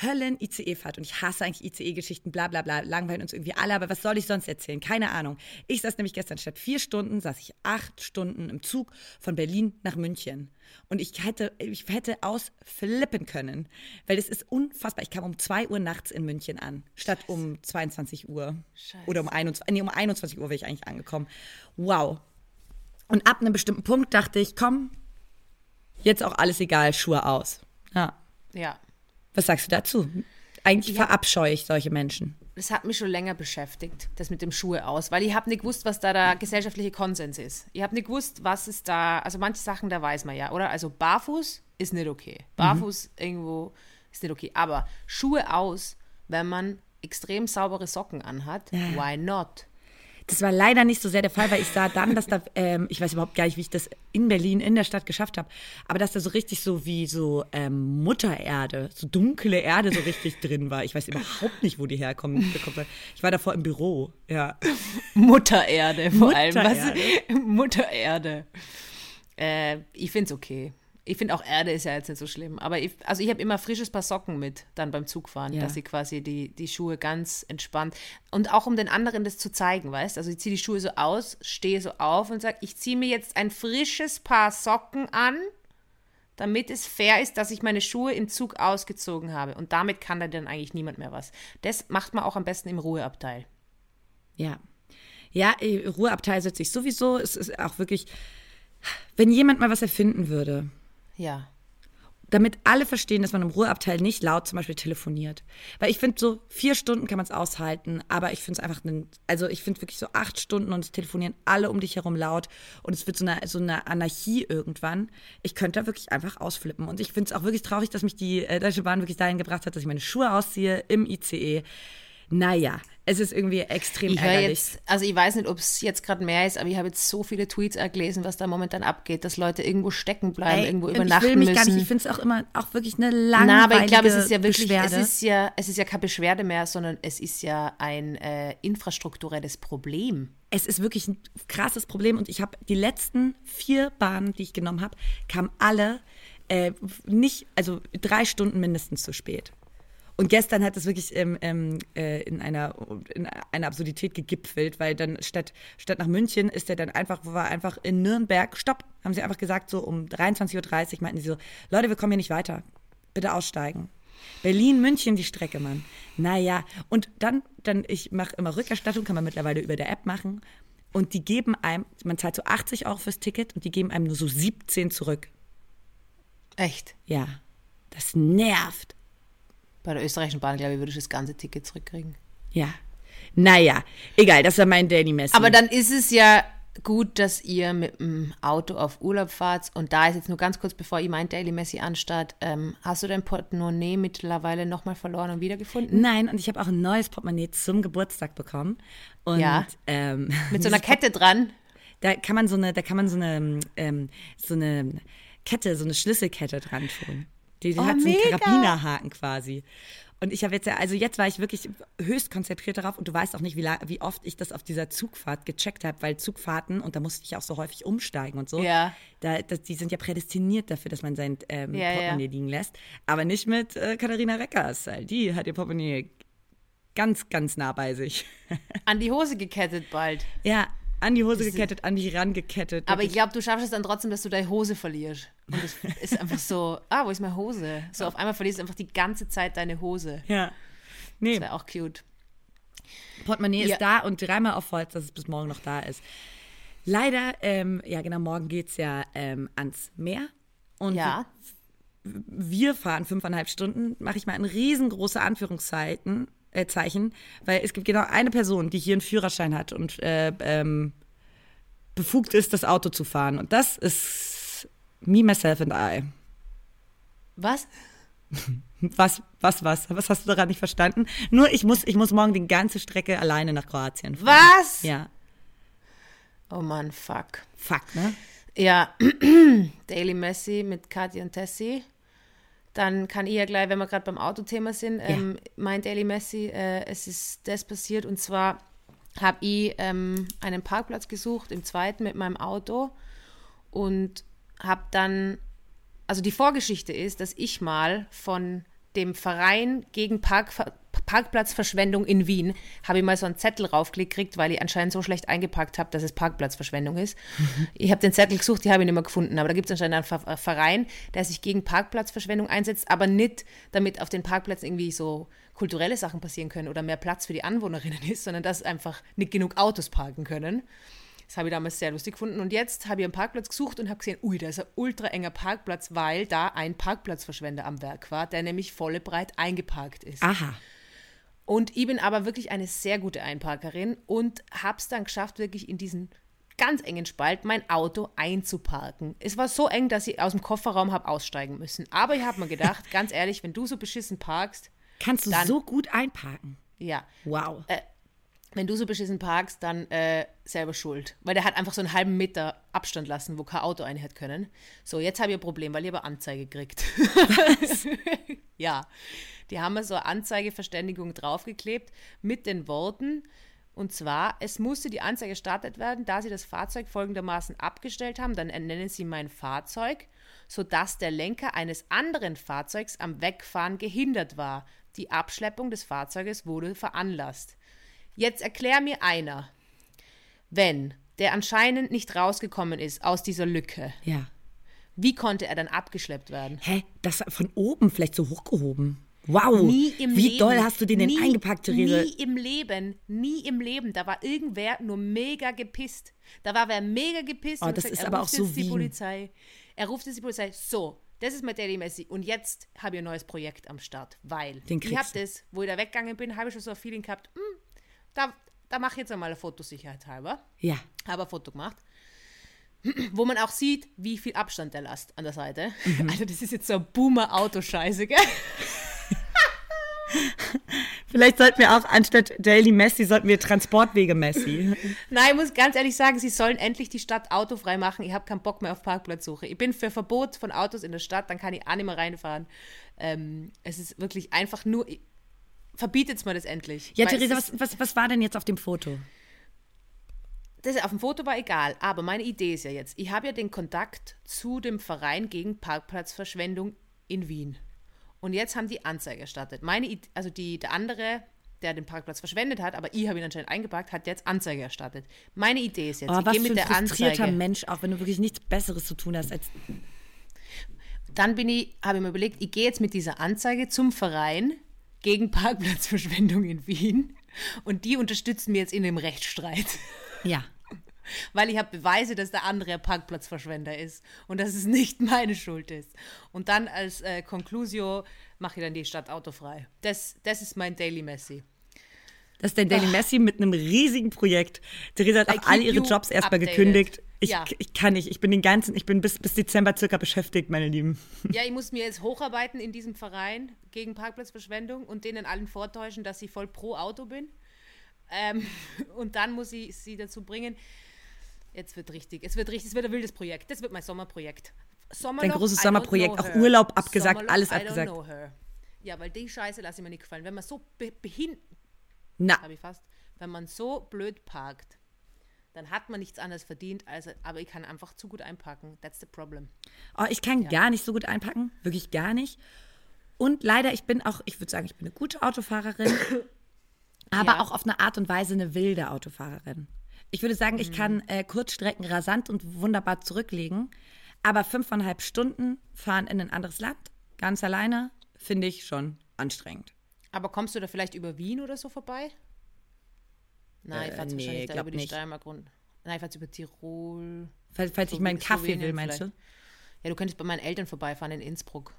A: Höllen-ICE-Fahrt und ich hasse eigentlich ICE-Geschichten, bla bla bla, langweilen uns irgendwie alle, aber was soll ich sonst erzählen? Keine Ahnung. Ich saß nämlich gestern statt vier Stunden, saß ich acht Stunden im Zug von Berlin nach München. Und ich hätte, ich hätte ausflippen können, weil es ist unfassbar. Ich kam um zwei Uhr nachts in München an, statt Scheiße. um 22 Uhr. Scheiße. Oder um 21, nee, um 21 Uhr wäre ich eigentlich angekommen. Wow. Und ab einem bestimmten Punkt dachte ich, komm, jetzt auch alles egal, Schuhe aus. Ja.
B: Ja.
A: Was sagst du dazu? Eigentlich ja. verabscheue ich solche Menschen.
B: Das hat mich schon länger beschäftigt, das mit dem Schuhe aus, weil ich habe nicht gewusst, was da der gesellschaftliche Konsens ist. Ich habe nicht gewusst, was ist da, also manche Sachen, da weiß man ja, oder? Also barfuß ist nicht okay. Barfuß mhm. irgendwo ist nicht okay. Aber Schuhe aus, wenn man extrem saubere Socken anhat, ja. why not?
A: Das war leider nicht so sehr der Fall, weil ich sah dann, dass da, ähm, ich weiß überhaupt gar nicht, wie ich das in Berlin, in der Stadt geschafft habe, aber dass da so richtig so wie so ähm, Muttererde, so dunkle Erde so richtig drin war. Ich weiß überhaupt nicht, wo die herkommen. Ich war davor im Büro, ja.
B: Muttererde vor Muttererde. allem. Was? Muttererde. Äh, ich finde es okay. Ich finde auch Erde ist ja jetzt nicht so schlimm. Aber ich, also ich habe immer frisches Paar Socken mit, dann beim Zugfahren, ja. dass ich quasi die, die Schuhe ganz entspannt. Und auch um den anderen das zu zeigen, weißt Also ich ziehe die Schuhe so aus, stehe so auf und sage, ich ziehe mir jetzt ein frisches Paar Socken an, damit es fair ist, dass ich meine Schuhe im Zug ausgezogen habe. Und damit kann dann eigentlich niemand mehr was. Das macht man auch am besten im Ruheabteil.
A: Ja. Ja, äh, Ruheabteil setze ich sowieso. Es ist auch wirklich, wenn jemand mal was erfinden würde,
B: ja.
A: Damit alle verstehen, dass man im Ruheabteil nicht laut zum Beispiel telefoniert. Weil ich finde, so vier Stunden kann man es aushalten, aber ich finde es einfach, einen, also ich finde wirklich so acht Stunden und es telefonieren alle um dich herum laut und es wird so eine, so eine Anarchie irgendwann. Ich könnte da wirklich einfach ausflippen. Und ich finde es auch wirklich traurig, dass mich die äh, Deutsche Bahn wirklich dahin gebracht hat, dass ich meine Schuhe ausziehe im ICE. Naja, es ist irgendwie extrem
B: ich
A: ärgerlich.
B: Jetzt, also ich weiß nicht, ob es jetzt gerade mehr ist, aber ich habe jetzt so viele Tweets gelesen, was da momentan abgeht, dass Leute irgendwo stecken bleiben, Ey, irgendwo übernachten ich will mich müssen. Gar nicht,
A: ich finde es auch immer auch wirklich eine langweilige
B: Na, aber ich glaube, es ist ja wirklich, Beschwerde. es ist ja, es ist ja keine Beschwerde mehr, sondern es ist ja ein äh, infrastrukturelles Problem.
A: Es ist wirklich ein krasses Problem und ich habe die letzten vier Bahnen, die ich genommen habe, kamen alle äh, nicht, also drei Stunden mindestens zu spät. Und gestern hat es wirklich ähm, ähm, äh, in, einer, in einer Absurdität gegipfelt, weil dann statt, statt nach München ist er dann einfach, war einfach in Nürnberg, stopp, haben sie einfach gesagt, so um 23.30 Uhr meinten sie so, Leute, wir kommen hier nicht weiter, bitte aussteigen. Berlin, München die Strecke, Mann. Naja, und dann, dann ich mache immer Rückerstattung, kann man mittlerweile über der App machen. Und die geben einem, man zahlt so 80 Euro fürs Ticket und die geben einem nur so 17 zurück.
B: Echt?
A: Ja. Das nervt.
B: Bei der österreichischen Bahn, glaube ich, würde ich das ganze Ticket zurückkriegen.
A: Ja. Naja, egal, das war mein Daily Message.
B: Aber dann ist es ja gut, dass ihr mit dem Auto auf Urlaub fahrt. Und da ist jetzt nur ganz kurz, bevor ich mein Daily Messi anstart, ähm, hast du dein Portemonnaie mittlerweile nochmal verloren und wiedergefunden?
A: Nein, und ich habe auch ein neues Portemonnaie zum Geburtstag bekommen. Und,
B: ja. Ähm, mit so einer Kette dran.
A: Da kann man so eine, da kann man so eine, ähm, so eine Kette, so eine Schlüsselkette dran tun. Die, die oh, hat so einen Karabinerhaken quasi. Und ich habe jetzt ja, also jetzt war ich wirklich höchst konzentriert darauf und du weißt auch nicht, wie, wie oft ich das auf dieser Zugfahrt gecheckt habe, weil Zugfahrten, und da musste ich auch so häufig umsteigen und so,
B: ja.
A: da, das, die sind ja prädestiniert dafür, dass man sein ähm, ja, Portemonnaie ja. liegen lässt. Aber nicht mit äh, Katharina Reckers. Die hat ihr Portemonnaie ganz, ganz nah bei sich.
B: An die Hose gekettet bald.
A: Ja, an die Hose gekettet, an die rangekettet.
B: Aber ich glaube, du schaffst es dann trotzdem, dass du deine Hose verlierst. Und das ist einfach so, ah, wo ist meine Hose? So auf einmal verlierst du einfach die ganze Zeit deine Hose.
A: Ja. Nee.
B: Das wäre auch cute.
A: Portemonnaie ja. ist da und dreimal auf Holz, dass es bis morgen noch da ist. Leider, ähm, ja genau, morgen geht es ja ähm, ans Meer. Und
B: ja.
A: wir fahren fünfeinhalb Stunden, mache ich mal in riesengroße Anführungszeiten, äh, Zeichen, weil es gibt genau eine Person, die hier einen Führerschein hat und äh, ähm, befugt ist, das Auto zu fahren. Und das ist me, myself and I.
B: Was?
A: Was, was, was? Was hast du daran nicht verstanden? Nur ich muss, ich muss morgen die ganze Strecke alleine nach Kroatien
B: fahren. Was?
A: Ja.
B: Oh Mann, fuck.
A: Fuck, ne?
B: Ja, Daily Messi mit Kathi und Tessie. Dann kann ich ja gleich, wenn wir gerade beim Autothema sind, ja. ähm, mein Daily Messi, äh, es ist das passiert und zwar habe ich ähm, einen Parkplatz gesucht, im zweiten mit meinem Auto und habe dann, also die Vorgeschichte ist, dass ich mal von dem Verein gegen Park, Parkplatzverschwendung in Wien habe ich mal so einen Zettel raufgekriegt, weil ich anscheinend so schlecht eingepackt habe, dass es Parkplatzverschwendung ist. Mhm. Ich habe den Zettel gesucht, die habe ich nicht mehr gefunden, aber da gibt es anscheinend einen Verein, der sich gegen Parkplatzverschwendung einsetzt, aber nicht damit auf den Parkplätzen irgendwie so kulturelle Sachen passieren können oder mehr Platz für die Anwohnerinnen ist, sondern dass einfach nicht genug Autos parken können. Das habe ich damals sehr lustig gefunden. Und jetzt habe ich einen Parkplatz gesucht und habe gesehen, ui, da ist ein ultra enger Parkplatz, weil da ein Parkplatzverschwender am Werk war, der nämlich volle breit eingeparkt ist.
A: Aha.
B: Und ich bin aber wirklich eine sehr gute Einparkerin und habe es dann geschafft, wirklich in diesen ganz engen Spalt mein Auto einzuparken. Es war so eng, dass ich aus dem Kofferraum habe aussteigen müssen. Aber ich habe mir gedacht, ganz ehrlich, wenn du so beschissen parkst.
A: Kannst du dann, so gut einparken?
B: Ja.
A: Wow.
B: Äh, wenn du so beschissen parkst, dann äh, selber schuld. Weil der hat einfach so einen halben Meter Abstand lassen, wo kein Auto rein hätte können. So, jetzt habe ich ein Problem, weil ich aber Anzeige gekriegt. ja. Die haben mir so eine Anzeigeverständigung draufgeklebt mit den Worten, und zwar, es musste die Anzeige gestartet werden, da Sie das Fahrzeug folgendermaßen abgestellt haben, dann nennen Sie mein Fahrzeug, sodass der Lenker eines anderen Fahrzeugs am Wegfahren gehindert war. Die Abschleppung des Fahrzeuges wurde veranlasst. Jetzt erklär mir einer, wenn der anscheinend nicht rausgekommen ist aus dieser Lücke.
A: Ja.
B: Wie konnte er dann abgeschleppt werden?
A: Hä? Das von oben vielleicht so hochgehoben. Wow.
B: Nie im
A: Wie
B: Leben.
A: doll hast du den denn
B: nie,
A: eingepackt, Therese?
B: Nie im Leben. Nie im Leben. Da war irgendwer nur mega gepisst. Da war wer mega gepisst.
A: Oh,
B: und
A: das
B: gesagt,
A: ist
B: er
A: aber
B: ruft
A: auch so
B: jetzt die. Polizei. Er ruft jetzt die Polizei. So, das ist mein Daily Messi. Und jetzt habe ich ein neues Projekt am Start. Weil
A: Den
B: ich habe das, wo ich da weggegangen bin, habe ich schon so ein Feeling gehabt, hm, da, da mache ich jetzt einmal eine Fotosicherheit halber.
A: Ja.
B: Habe ein Foto gemacht. Wo man auch sieht, wie viel Abstand der lasst an der Seite.
A: Mhm.
B: Also, das ist jetzt so ein Boomer-Autoscheiße, gell?
A: Vielleicht sollten wir auch anstatt Daily Messi, sollten wir Transportwege Messi.
B: Nein, ich muss ganz ehrlich sagen, sie sollen endlich die Stadt autofrei machen. Ich habe keinen Bock mehr auf Parkplatzsuche. Ich bin für Verbot von Autos in der Stadt, dann kann ich auch nicht mehr reinfahren. Ähm, es ist wirklich einfach nur. Verbietet mir das endlich.
A: Ja,
B: Weil es
A: Theresa, was, was, was war denn jetzt auf dem Foto?
B: das auf dem Foto war egal, aber meine Idee ist ja jetzt, ich habe ja den Kontakt zu dem Verein gegen Parkplatzverschwendung in Wien. Und jetzt haben die Anzeige erstattet. Meine Id- also die, der andere, der den Parkplatz verschwendet hat, aber ich habe ihn anscheinend eingeparkt, hat jetzt Anzeige erstattet. Meine Idee ist jetzt,
A: Oh,
B: ich
A: was
B: gehe
A: für
B: mit
A: ein
B: der
A: frustrierter
B: Anzeige.
A: Mensch, auch wenn du wirklich nichts Besseres zu tun hast als.
B: Dann bin ich, habe ich mir überlegt, ich gehe jetzt mit dieser Anzeige zum Verein gegen Parkplatzverschwendung in Wien und die unterstützen mir jetzt in dem Rechtsstreit.
A: Ja.
B: Weil ich habe Beweise, dass der andere ein Parkplatzverschwender ist und dass es nicht meine Schuld ist. Und dann als äh, Conclusio mache ich dann die Stadt autofrei. Das, das ist mein Daily Messi.
A: Das ist dein Daily Messi mit einem riesigen Projekt. Theresa hat auch alle
B: keep
A: ihre Jobs erstmal
B: updated.
A: gekündigt. Ich,
B: Ja.
A: ich kann nicht. Ich bin den ganzen, ich bin bis, bis Dezember circa beschäftigt, meine Lieben.
B: Ja, ich muss mir jetzt hocharbeiten in diesem Verein gegen Parkplatzverschwendung und denen allen vortäuschen, dass ich voll pro Auto bin. Ähm, und dann muss ich sie dazu bringen. Jetzt wird richtig, es wird richtig, es wird ein wildes Projekt. Das wird mein Sommerprojekt. Sommerloch,
A: Dein großes Sommerprojekt, auch. Urlaub abgesagt,
B: Sommerloch,
A: alles
B: I don't
A: abgesagt.
B: know her. Ja, weil die Scheiße lasse ich mir nicht gefallen. Wenn man so be behin
A: Na,
B: habe ich fast, wenn man so blöd parkt, dann hat man nichts anderes verdient, als, aber ich kann einfach zu gut einpacken. That's the problem.
A: oh, ich kann gar nicht so gut einpacken. Wirklich gar nicht. Und leider, ich bin auch, ich würde sagen, ich bin eine gute Autofahrerin, aber
B: Ja.
A: auch auf eine Art und Weise eine wilde Autofahrerin. Ich würde sagen,
B: Mhm.
A: ich kann äh, Kurzstrecken rasant und wunderbar zurücklegen, aber fünfeinhalb Stunden fahren in ein anderes Land, ganz alleine, finde ich schon anstrengend.
B: Aber kommst du da vielleicht über Wien oder so vorbei? Nein,
A: Äh,
B: ich fahre
A: nee,
B: wahrscheinlich da über die
A: nicht.
B: Steiermark runter. Nein, ich fahre über Tirol.
A: Falls, falls ich meinen Kaffee will,
B: Slowenien
A: meinst du?
B: vielleicht. Ja, du könntest bei meinen Eltern vorbeifahren in Innsbruck.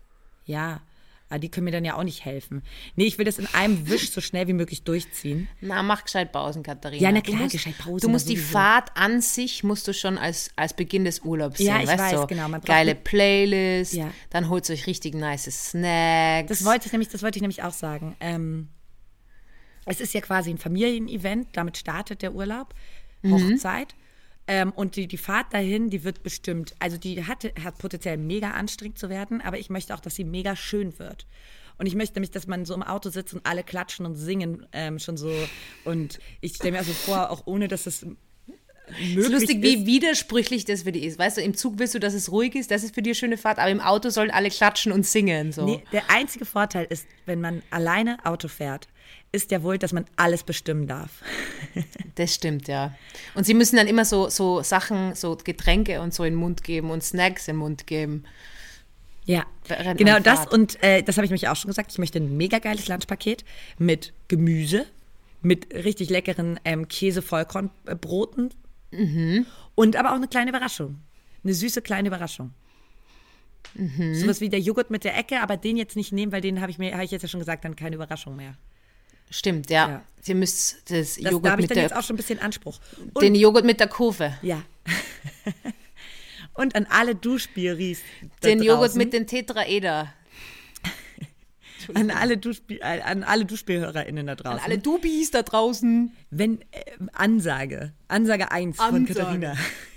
A: Ja, aber die können mir dann ja auch nicht helfen. Nee, ich will das in einem Wisch so schnell wie möglich durchziehen.
B: Na, mach gescheit Pausen, Katharina.
A: Ja, na
B: Du
A: klar,
B: musst,
A: gescheit Pausen,
B: Du musst die
A: sowieso.
B: Fahrt an sich, musst du schon als, als Beginn des Urlaubs sehen.
A: Ja, ich
B: weißt
A: weiß,
B: du?
A: genau,
B: Geile Playlist,
A: Ja.
B: dann holt euch richtig nice Snacks.
A: Das wollte ich nämlich, das wollte ich nämlich auch sagen. Ähm, es ist ja quasi ein Familienevent, damit startet der Urlaub, Hochzeit. Ähm, und die, die Fahrt dahin, die wird bestimmt, also die hat, hat potenziell mega anstrengend zu werden, aber ich möchte auch, dass sie mega schön wird. Und ich möchte nämlich, dass man so im Auto sitzt und alle klatschen und singen ähm, schon so. Und ich stelle mir also vor, auch ohne dass es möglich
B: ist lustig,
A: ist.
B: wie widersprüchlich das für dich ist. Weißt du, im Zug willst du, dass es ruhig ist, das ist für dich eine schöne Fahrt, aber im Auto sollen alle klatschen und singen. So.
A: Nee, der einzige Vorteil ist, wenn man alleine Auto fährt, ist ja wohl, dass man alles bestimmen darf.
B: Das stimmt, ja. Und sie müssen dann immer so, so Sachen, so Getränke und so in den Mund geben und Snacks in den Mund geben.
A: Ja, genau das und äh, das habe ich mich auch schon gesagt. Ich möchte ein mega geiles Lunchpaket mit Gemüse, mit richtig leckeren ähm, Käse-Vollkornbroten
B: Mhm.
A: und aber auch eine kleine Überraschung. Eine süße kleine Überraschung.
B: Mhm.
A: Sowas wie der Joghurt mit der Ecke, aber den jetzt nicht nehmen, weil den habe ich mir, habe ich jetzt ja schon gesagt, dann keine Überraschung mehr.
B: Stimmt, ja.
A: Ja.
B: Sie müsst das
A: Das, da
B: Joghurt
A: habe ich
B: mit
A: dann jetzt
B: der,
A: auch schon ein bisschen Anspruch. Und,
B: den Joghurt mit der Kurve.
A: ja. und an alle Duschbiris. da
B: Den Joghurt mit den Tetraeder.
A: an alle, Duschbi äh, an alle DuschspielhörerInnen da draußen.
B: An alle Dubis da draußen.
A: Wenn, äh, Ansage, Ansage 1 von
B: Ansage.
A: Katharina.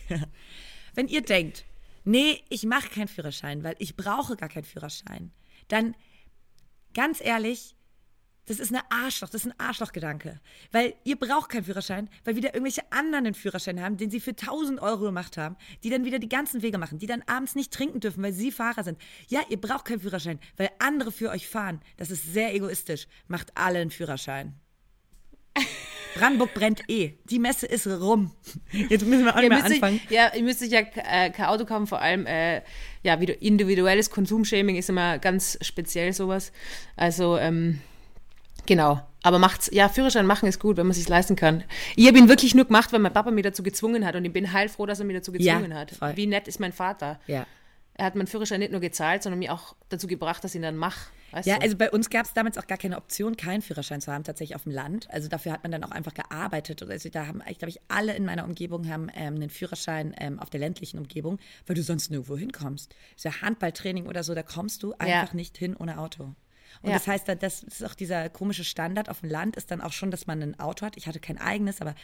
A: Ja. Wenn ihr denkt, nee, ich mache keinen Führerschein, weil ich brauche gar keinen Führerschein, dann ganz ehrlich, das ist eine Arschloch, das ist ein Arschlochgedanke. Weil ihr braucht keinen Führerschein, weil wieder irgendwelche anderen einen Führerschein haben, den sie für 1000 Euro gemacht haben, die dann wieder die ganzen Wege machen, die dann abends nicht trinken dürfen, weil sie Fahrer sind. Ja, ihr braucht keinen Führerschein, weil andere für euch fahren. Das ist sehr egoistisch. Macht alle einen Führerschein. Brandenburg brennt eh. Die Messe ist rum. Jetzt müssen wir auch nicht mehr anfangen.
B: euch, ja, ihr müsst euch ja äh, kein Auto kaufen, vor allem äh, ja, individuelles Konsumshaming ist immer ganz speziell sowas. Also, ähm, genau. Aber macht's, ja, Führerschein machen ist gut, wenn man sich leisten kann. Ich habe ihn wirklich nur gemacht, weil mein Papa mich dazu gezwungen hat und ich bin heilfroh, dass er mich dazu
A: Ja,
B: gezwungen hat.
A: voll.
B: Wie nett ist mein Vater.
A: Ja.
B: Er hat meinen Führerschein nicht nur gezahlt, sondern mich auch dazu gebracht, dass ich ihn dann mache. Weißt
A: Ja,
B: du?
A: also bei uns gab es damals auch gar keine Option, keinen Führerschein zu haben, tatsächlich auf dem Land. Also dafür hat man dann auch einfach gearbeitet. Also da haben, ich glaube ich, alle in meiner Umgebung haben ähm, einen Führerschein ähm, auf der ländlichen Umgebung, weil du sonst nirgendwo hinkommst. So Handballtraining oder so, da kommst du einfach nicht hin ohne Auto. Und
B: Ja.
A: das heißt, da- das ist auch dieser komische Standard auf dem Land, ist dann auch schon, dass man ein Auto hat. Ich hatte kein eigenes, aber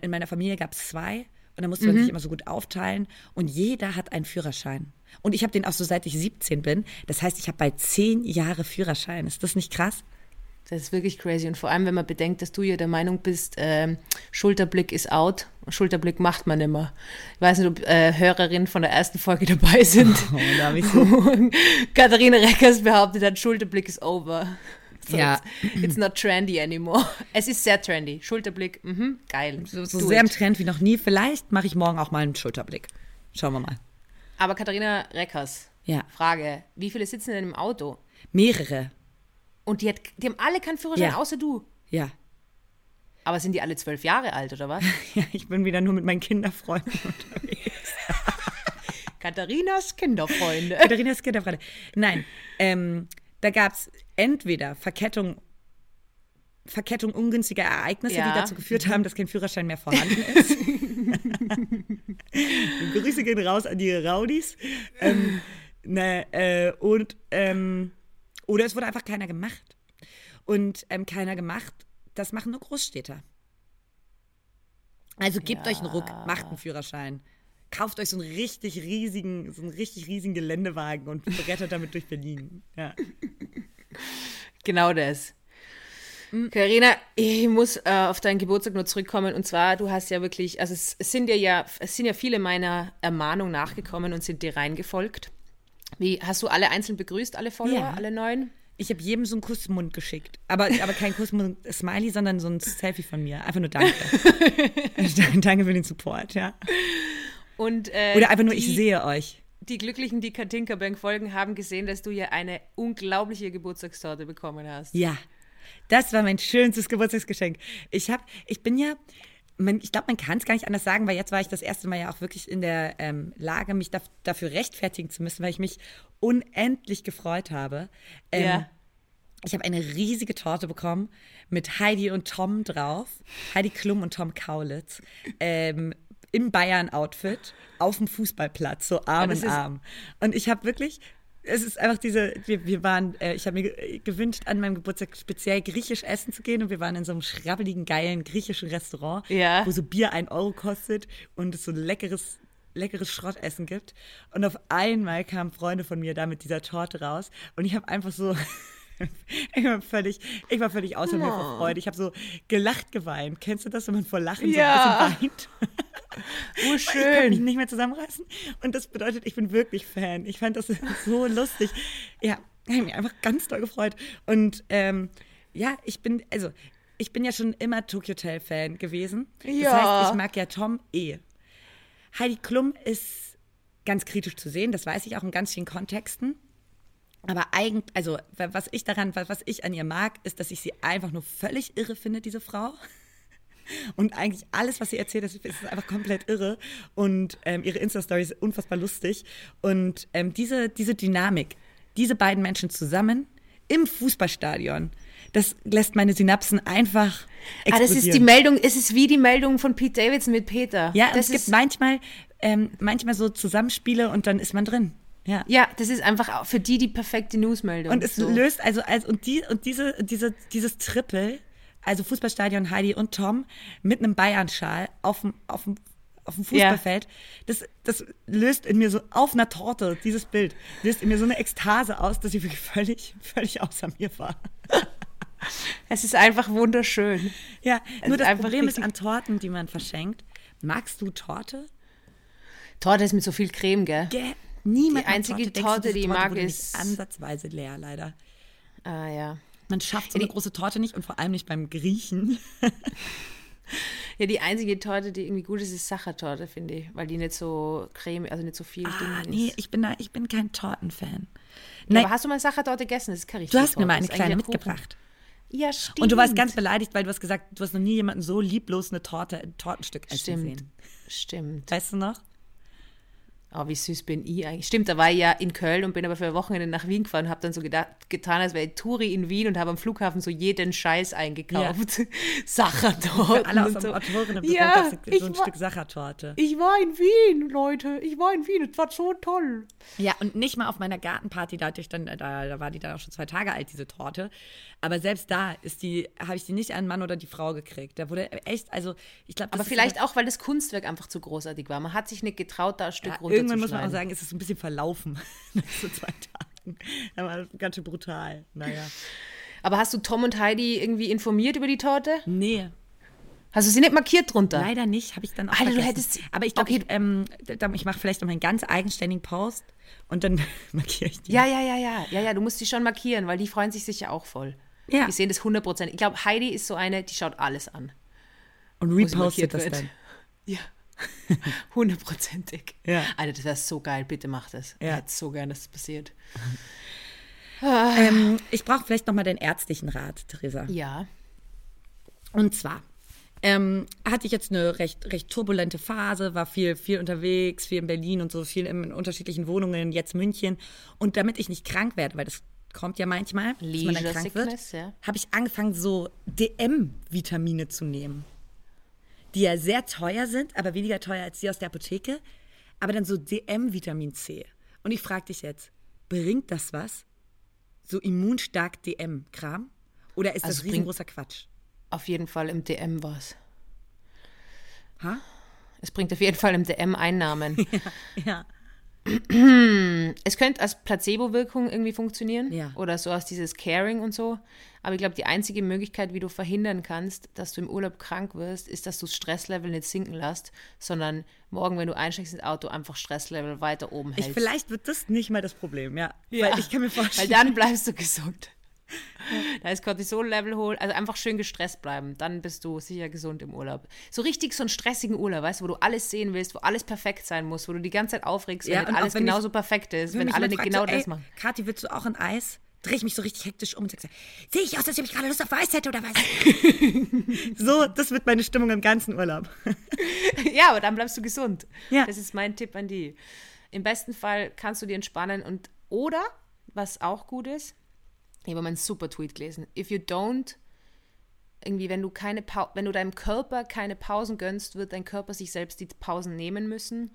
A: in meiner Familie gab es zwei. Und da musste man sich immer so gut aufteilen. Und jeder hat einen Führerschein. Und ich habe den auch so seit ich 17 bin. Das heißt, ich habe bald zehn Jahre Führerschein. Ist das nicht krass?
B: Das ist wirklich crazy. Und vor allem, wenn man bedenkt, dass du ja der Meinung bist, ähm, Schulterblick ist out. Schulterblick macht man immer. Ich weiß nicht, ob äh, Hörerinnen von der ersten Folge dabei sind.
A: Oh, da.
B: Katharina Reckers behauptet hat, Schulterblick ist over. So,
A: Ja.
B: It's, it's not trendy anymore. Es ist sehr trendy. Schulterblick, mhm, geil.
A: So, so sehr im
B: it.
A: Trend wie noch nie. Vielleicht mache ich morgen auch mal einen Schulterblick. Schauen wir mal.
B: Aber Katharina Reckers,
A: Ja.
B: Frage, wie viele sitzen denn im Auto?
A: Mehrere.
B: Und die, hat, die haben alle keinen Führerschein,
A: Ja.
B: außer du.
A: Ja.
B: Aber sind die alle zwölf Jahre alt, oder was?
A: Ja, ich bin wieder nur mit meinen Kinderfreunden unterwegs.
B: Katharinas Kinderfreunde.
A: Katharinas Kinderfreunde. Nein, ähm, da gab es entweder Verkettung, Verkettung ungünstiger Ereignisse,
B: Ja.
A: die dazu geführt haben, dass kein Führerschein mehr vorhanden ist. Grüße gehen raus an die Raudis. Ähm, ne, äh, und, ähm, oder es wurde einfach keiner gemacht. Und ähm, keiner gemacht, das machen nur Großstädter. Also gebt euch einen Ruck, macht einen Führerschein. Kauft euch so einen richtig riesigen, so einen richtig riesigen Geländewagen und brettert damit durch Berlin. Ja.
B: Genau das. Karina, ich muss äh, auf deinen Geburtstag nur zurückkommen. Und zwar, du hast ja wirklich, also es, es sind dir ja, es sind ja viele meiner Ermahnung nachgekommen und sind dir reingefolgt. Wie, hast du alle einzeln begrüßt, alle Follower,
A: Ja.
B: alle neun?
A: Ich habe jedem so einen Kussmund geschickt. Aber, aber kein Kussmund-Smiley, sondern so ein Selfie von mir. Einfach nur Danke. danke für den Support, ja.
B: Und, äh,
A: Oder einfach nur,
B: die,
A: ich sehe euch.
B: Die Glücklichen, die Katinka Bank folgen, haben gesehen, dass du ja eine unglaubliche Geburtstagstorte bekommen hast.
A: Ja, das war mein schönstes Geburtstagsgeschenk. Ich habe, ich bin ja, man, ich glaube, man kann es gar nicht anders sagen, weil jetzt war ich das erste Mal ja auch wirklich in der ähm, Lage, mich daf dafür rechtfertigen zu müssen, weil ich mich unendlich gefreut habe. Ähm,
B: Ja.
A: Ich habe eine riesige Torte bekommen mit Heidi und Tom drauf. Heidi Klum und Tom Kaulitz. Ähm, Im Bayern-Outfit auf dem Fußballplatz, so Arm in Arm. Und ich habe wirklich, es ist einfach diese, wir, wir waren, äh, ich habe mir ge- gewünscht, an meinem Geburtstag speziell griechisch essen zu gehen und wir waren in so einem schrabbeligen, geilen griechischen Restaurant,
B: Ja.
A: wo so Bier ein Euro kostet und es so leckeres, leckeres Schrottessen gibt. Und auf einmal kamen Freunde von mir da mit dieser Torte raus und ich habe einfach so, ich war völlig, ich war völlig außer mir vor Freude. Ich habe so gelacht, geweint. Kennst du das, wenn man vor Lachen
B: Ja.
A: so ein bisschen weint?
B: Oh,
A: Ich kann mich
B: schön.
A: nicht mehr zusammenreißen. Und das bedeutet, ich bin wirklich Fan. Ich fand das so lustig. Ja, ich habe mich einfach ganz doll gefreut. Und ähm, ja, ich bin, also, ich bin ja schon immer Tokyo Hotel Fan gewesen. Das
B: Ja.
A: heißt, ich mag ja Tom eh. Heidi Klum ist ganz kritisch zu sehen, das weiß ich auch in ganz vielen Kontexten. Aber eigentlich, also wa- was ich daran, wa- was ich an ihr mag, ist, dass ich sie einfach nur völlig irre finde, diese Frau. Und eigentlich alles, was sie erzählt, ist ist einfach komplett irre. Und ähm, ihre Insta-Story ist unfassbar lustig. Und ähm, diese, diese Dynamik, diese beiden Menschen zusammen im Fußballstadion, das lässt meine Synapsen einfach
B: Ah, das ist die
A: explodieren.
B: Meldung, es ist wie die Meldung von Pete Davidson mit Peter.
A: Ja, es gibt manchmal, ähm, manchmal so Zusammenspiele und dann ist man drin. Ja.
B: ja, das ist einfach auch für die die perfekte Newsmeldung.
A: Und es
B: so.
A: löst also als und die und diese diese dieses Triple, also Fußballstadion Heidi und Tom mit einem Bayern-Schal auf dem auf dem auf dem Fußballfeld, das, das löst in mir so auf einer Torte, dieses Bild, löst in mir so eine Ekstase aus, dass ich wirklich völlig, völlig außer mir war.
B: Es ist einfach wunderschön.
A: Ja,
B: Es
A: nur das Problem ist an Torten, die man verschenkt. Magst du Torte?
B: Torte ist mit so viel Creme, gell?
A: Gell? Niemand
B: Die einzige Torte,
A: diese
B: die ich
A: Torte
B: mag, ist-
A: ansatzweise leer, leider.
B: Ah ja.
A: Man schafft so eine große Torte nicht und vor allem nicht beim Griechen.
B: Ja, die einzige Torte, die irgendwie gut ist, ist Sachertorte, finde ich, weil die nicht so creme, also nicht so viel
A: Ah,
B: Ding
A: nee,
B: ist.
A: ich bin, da, ich bin kein Tortenfan.
B: Ja, aber hast du mal Sachertorte gegessen? Das ist keine
A: du hast
B: richtige
A: mir mal eine
B: Torte,
A: kleine mitgebracht.
B: Ja, stimmt.
A: Und du warst ganz beleidigt, weil du hast gesagt, du hast noch nie jemanden so lieblos eine Torte, ein Tortenstück essen
B: Stimmt.
A: sehen.
B: Stimmt.
A: Weißt du noch?
B: Oh, wie süß bin ich eigentlich. Stimmt, da war ich ja in Köln und bin aber für ein Wochenende nach Wien gefahren und habe dann so gedacht, getan, als wäre ich Touri in Wien und habe am Flughafen so jeden Scheiß eingekauft. Sachertorten
A: Alle aus dem
B: so.
A: Autorinnenbüro
B: Ja,
A: so ein
B: war-
A: Stück Sachertorte.
B: Ich war in Wien, Leute. Ich war in Wien. Es war so toll.
A: Ja, und nicht mal auf meiner Gartenparty, da, hatte ich dann, da, da war die dann auch schon zwei Tage alt, diese Torte. Aber selbst da ist die, habe ich die nicht an den Mann oder die Frau gekriegt. Da wurde echt, also ich glaube,
B: Aber vielleicht auch, weil das Kunstwerk einfach zu großartig war. Man hat sich nicht getraut, da ein Stück
A: Ja,
B: runterzuschneiden.
A: Irgendwann muss man auch sagen, ist es ein bisschen verlaufen nach so zwei Tagen. Da war das ganz schön brutal. Naja.
B: Aber hast du Tom und Heidi irgendwie informiert über die Torte?
A: Nee,
B: Hast du sie nicht markiert drunter?
A: leider nicht. Habe ich dann auch
B: Alter, du hättest-
A: Aber ich glaube,
B: Okay.
A: ich, ähm, ich mache vielleicht noch einen ganz eigenständigen Post und dann markiere ich die.
B: Ja, ja, ja, ja. Ja, ja, du musst die schon markieren, weil die freuen sich sicher auch voll.
A: Ja.
B: Die sehen das 100%. Ich glaube, Heidi ist so eine, die schaut alles an.
A: Und repostet das
B: wird.
A: dann.
B: Ja. Hundertprozentig.
A: Ja.
B: Alter, das wäre so geil. Bitte mach das. Ich
A: Ja.
B: hätte so gern, dass das passiert.
A: Ähm, ich brauche vielleicht noch mal den ärztlichen Rat, Theresa.
B: Ja.
A: Und zwar ähm, hatte ich jetzt eine recht, recht turbulente Phase, war viel, viel unterwegs, viel in Berlin und so, viel in unterschiedlichen Wohnungen, jetzt München. Und damit ich nicht krank werde, weil das kommt ja manchmal, dass man dann
B: Leisure
A: krank wird,
B: Sickness, ja.
A: habe ich angefangen, so DM-Vitamine zu nehmen. Die ja sehr teuer sind, aber weniger teuer als die aus der Apotheke. Aber dann so DM-Vitamin C. Und ich frage dich jetzt, bringt das was? So immunstark DM-Kram? Oder ist
B: Also
A: das riesengroßer Quatsch?
B: Auf jeden Fall im DM was.
A: Ha?
B: Es bringt auf jeden Fall im DM Einnahmen.
A: Ja.
B: Es könnte als Placebo-Wirkung irgendwie funktionieren.
A: Ja.
B: Oder so als dieses Caring und so. Aber ich glaube, die einzige Möglichkeit, wie du verhindern kannst, dass du im Urlaub krank wirst, ist, dass du das Stresslevel nicht sinken lässt, sondern morgen, wenn du einsteigst ins Auto, einfach Stresslevel weiter oben
A: Ich,
B: hältst.
A: vielleicht wird das nicht mal das Problem, ja.
B: Ja.
A: Weil ich kann mir
B: Weil
A: vorstellen.
B: dann bleibst du gesund. Da ist Cortisol-Level hoch, also einfach schön gestresst bleiben, dann bist du sicher gesund im Urlaub. So richtig so einen stressigen Urlaub, weißt du, wo du alles sehen willst, wo alles perfekt sein muss, wo du die ganze Zeit aufregst, wenn
A: Ja, auch
B: alles
A: wenn
B: genauso
A: ich-
B: perfekt ist,
A: wenn
B: wenn alle nicht genau
A: so,
B: das machen.
A: Kathi, willst du auch ein Eis? Dreh ich mich so richtig hektisch um und sag, sehe ich aus, als ob ich gerade Lust auf Eis hätte oder was? so, das wird meine Stimmung im ganzen Urlaub.
B: Ja, aber dann bleibst du gesund.
A: Ja.
B: Das ist mein Tipp an die. Im besten Fall kannst du dir entspannen und oder, was auch gut ist, ich habe mal einen super Tweet gelesen. If you don't, irgendwie, wenn du keine wenn du deinem Körper keine Pausen gönnst, wird dein Körper sich selbst die Pausen nehmen müssen.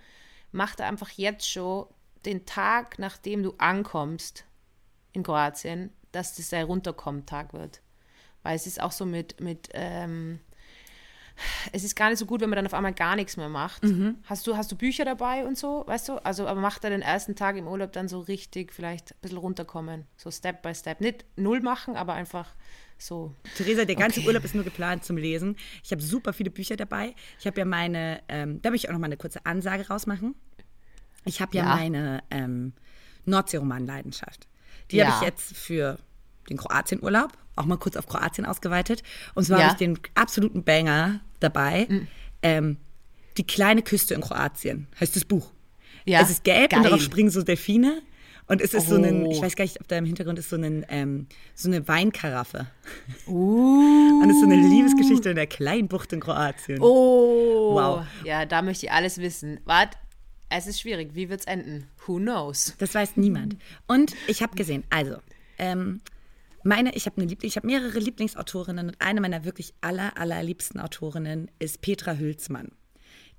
B: Mach da einfach jetzt schon den Tag, nachdem du ankommst in Kroatien, dass das der Runterkommen-Tag wird. Weil es ist auch so mit, mit ähm, es ist gar nicht so gut, wenn man dann auf einmal gar nichts mehr macht. Hast, du, hast du Bücher dabei und so, weißt du? Also, aber mach da den ersten Tag im Urlaub dann so richtig vielleicht ein bisschen runterkommen. So Step by Step. Nicht null machen, aber einfach so.
A: Theresa, der ganze
B: Okay.
A: Urlaub ist nur geplant zum Lesen. Ich habe super viele Bücher dabei. Ich habe ja meine, ähm, da will ich auch noch mal eine kurze Ansage rausmachen. Ich habe ja,
B: Ja.
A: meine ähm, Nordsee-Roman-Leidenschaft. Die
B: Ja.
A: habe ich jetzt für den Kroatien-Urlaub auch mal kurz auf Kroatien ausgeweitet. Und zwar
B: Ja.
A: habe ich den absoluten Banger dabei.
B: Mhm.
A: Ähm, die kleine Küste in Kroatien heißt das Buch.
B: Ja,
A: Es ist gelb und
B: geil.
A: darauf springen so Delfine. Und es ist so ein,
B: Oh.
A: ich weiß gar nicht, ob da im Hintergrund ist so, ein, ähm, so eine Weinkaraffe.
B: Uh.
A: Und es ist so eine Liebesgeschichte in der kleinen Bucht in Kroatien.
B: Oh.
A: Wow.
B: Ja, da möchte ich alles wissen. Wart, es ist schwierig. Wie wird's enden? Who knows?
A: Das weiß niemand. Und ich habe gesehen, also, ähm, meine, ich habe eine Liebling, ich habe mehrere Lieblingsautorinnen und eine meiner wirklich aller, allerliebsten Autorinnen ist Petra Hülsmann.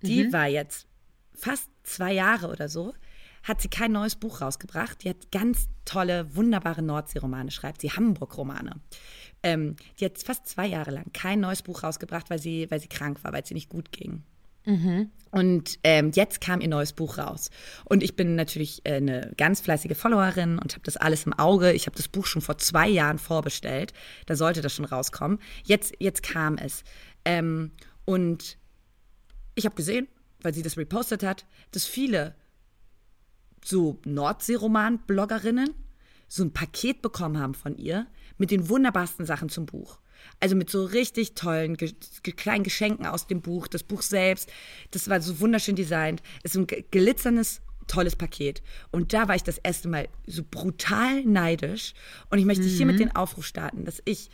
A: Die war jetzt fast zwei Jahre oder so, hat sie kein neues Buch rausgebracht. Die hat ganz tolle, wunderbare Nordsee-Romane, schreibt sie, Hamburg-Romane. Ähm, die hat fast zwei Jahre lang kein neues Buch rausgebracht, weil sie, weil sie krank war, weil es ihr nicht gut ging. Und ähm, jetzt kam ihr neues Buch raus. Und ich bin natürlich äh, eine ganz fleißige Followerin und habe das alles im Auge. Ich habe das Buch schon vor zwei Jahren vorbestellt. Da sollte das schon rauskommen. Jetzt, jetzt kam es. Ähm, und ich habe gesehen, weil sie das repostet hat, dass viele so Nordsee-Roman-Bloggerinnen so ein Paket bekommen haben von ihr mit den wunderbarsten Sachen zum Buch. Also mit so richtig tollen ge ge kleinen Geschenken aus dem Buch, das Buch selbst. Das war so wunderschön designt. Es ist ein glitzerndes, tolles Paket. Und da war ich das erste Mal so brutal neidisch. Und ich möchte hier mit den Aufruf starten, dass ich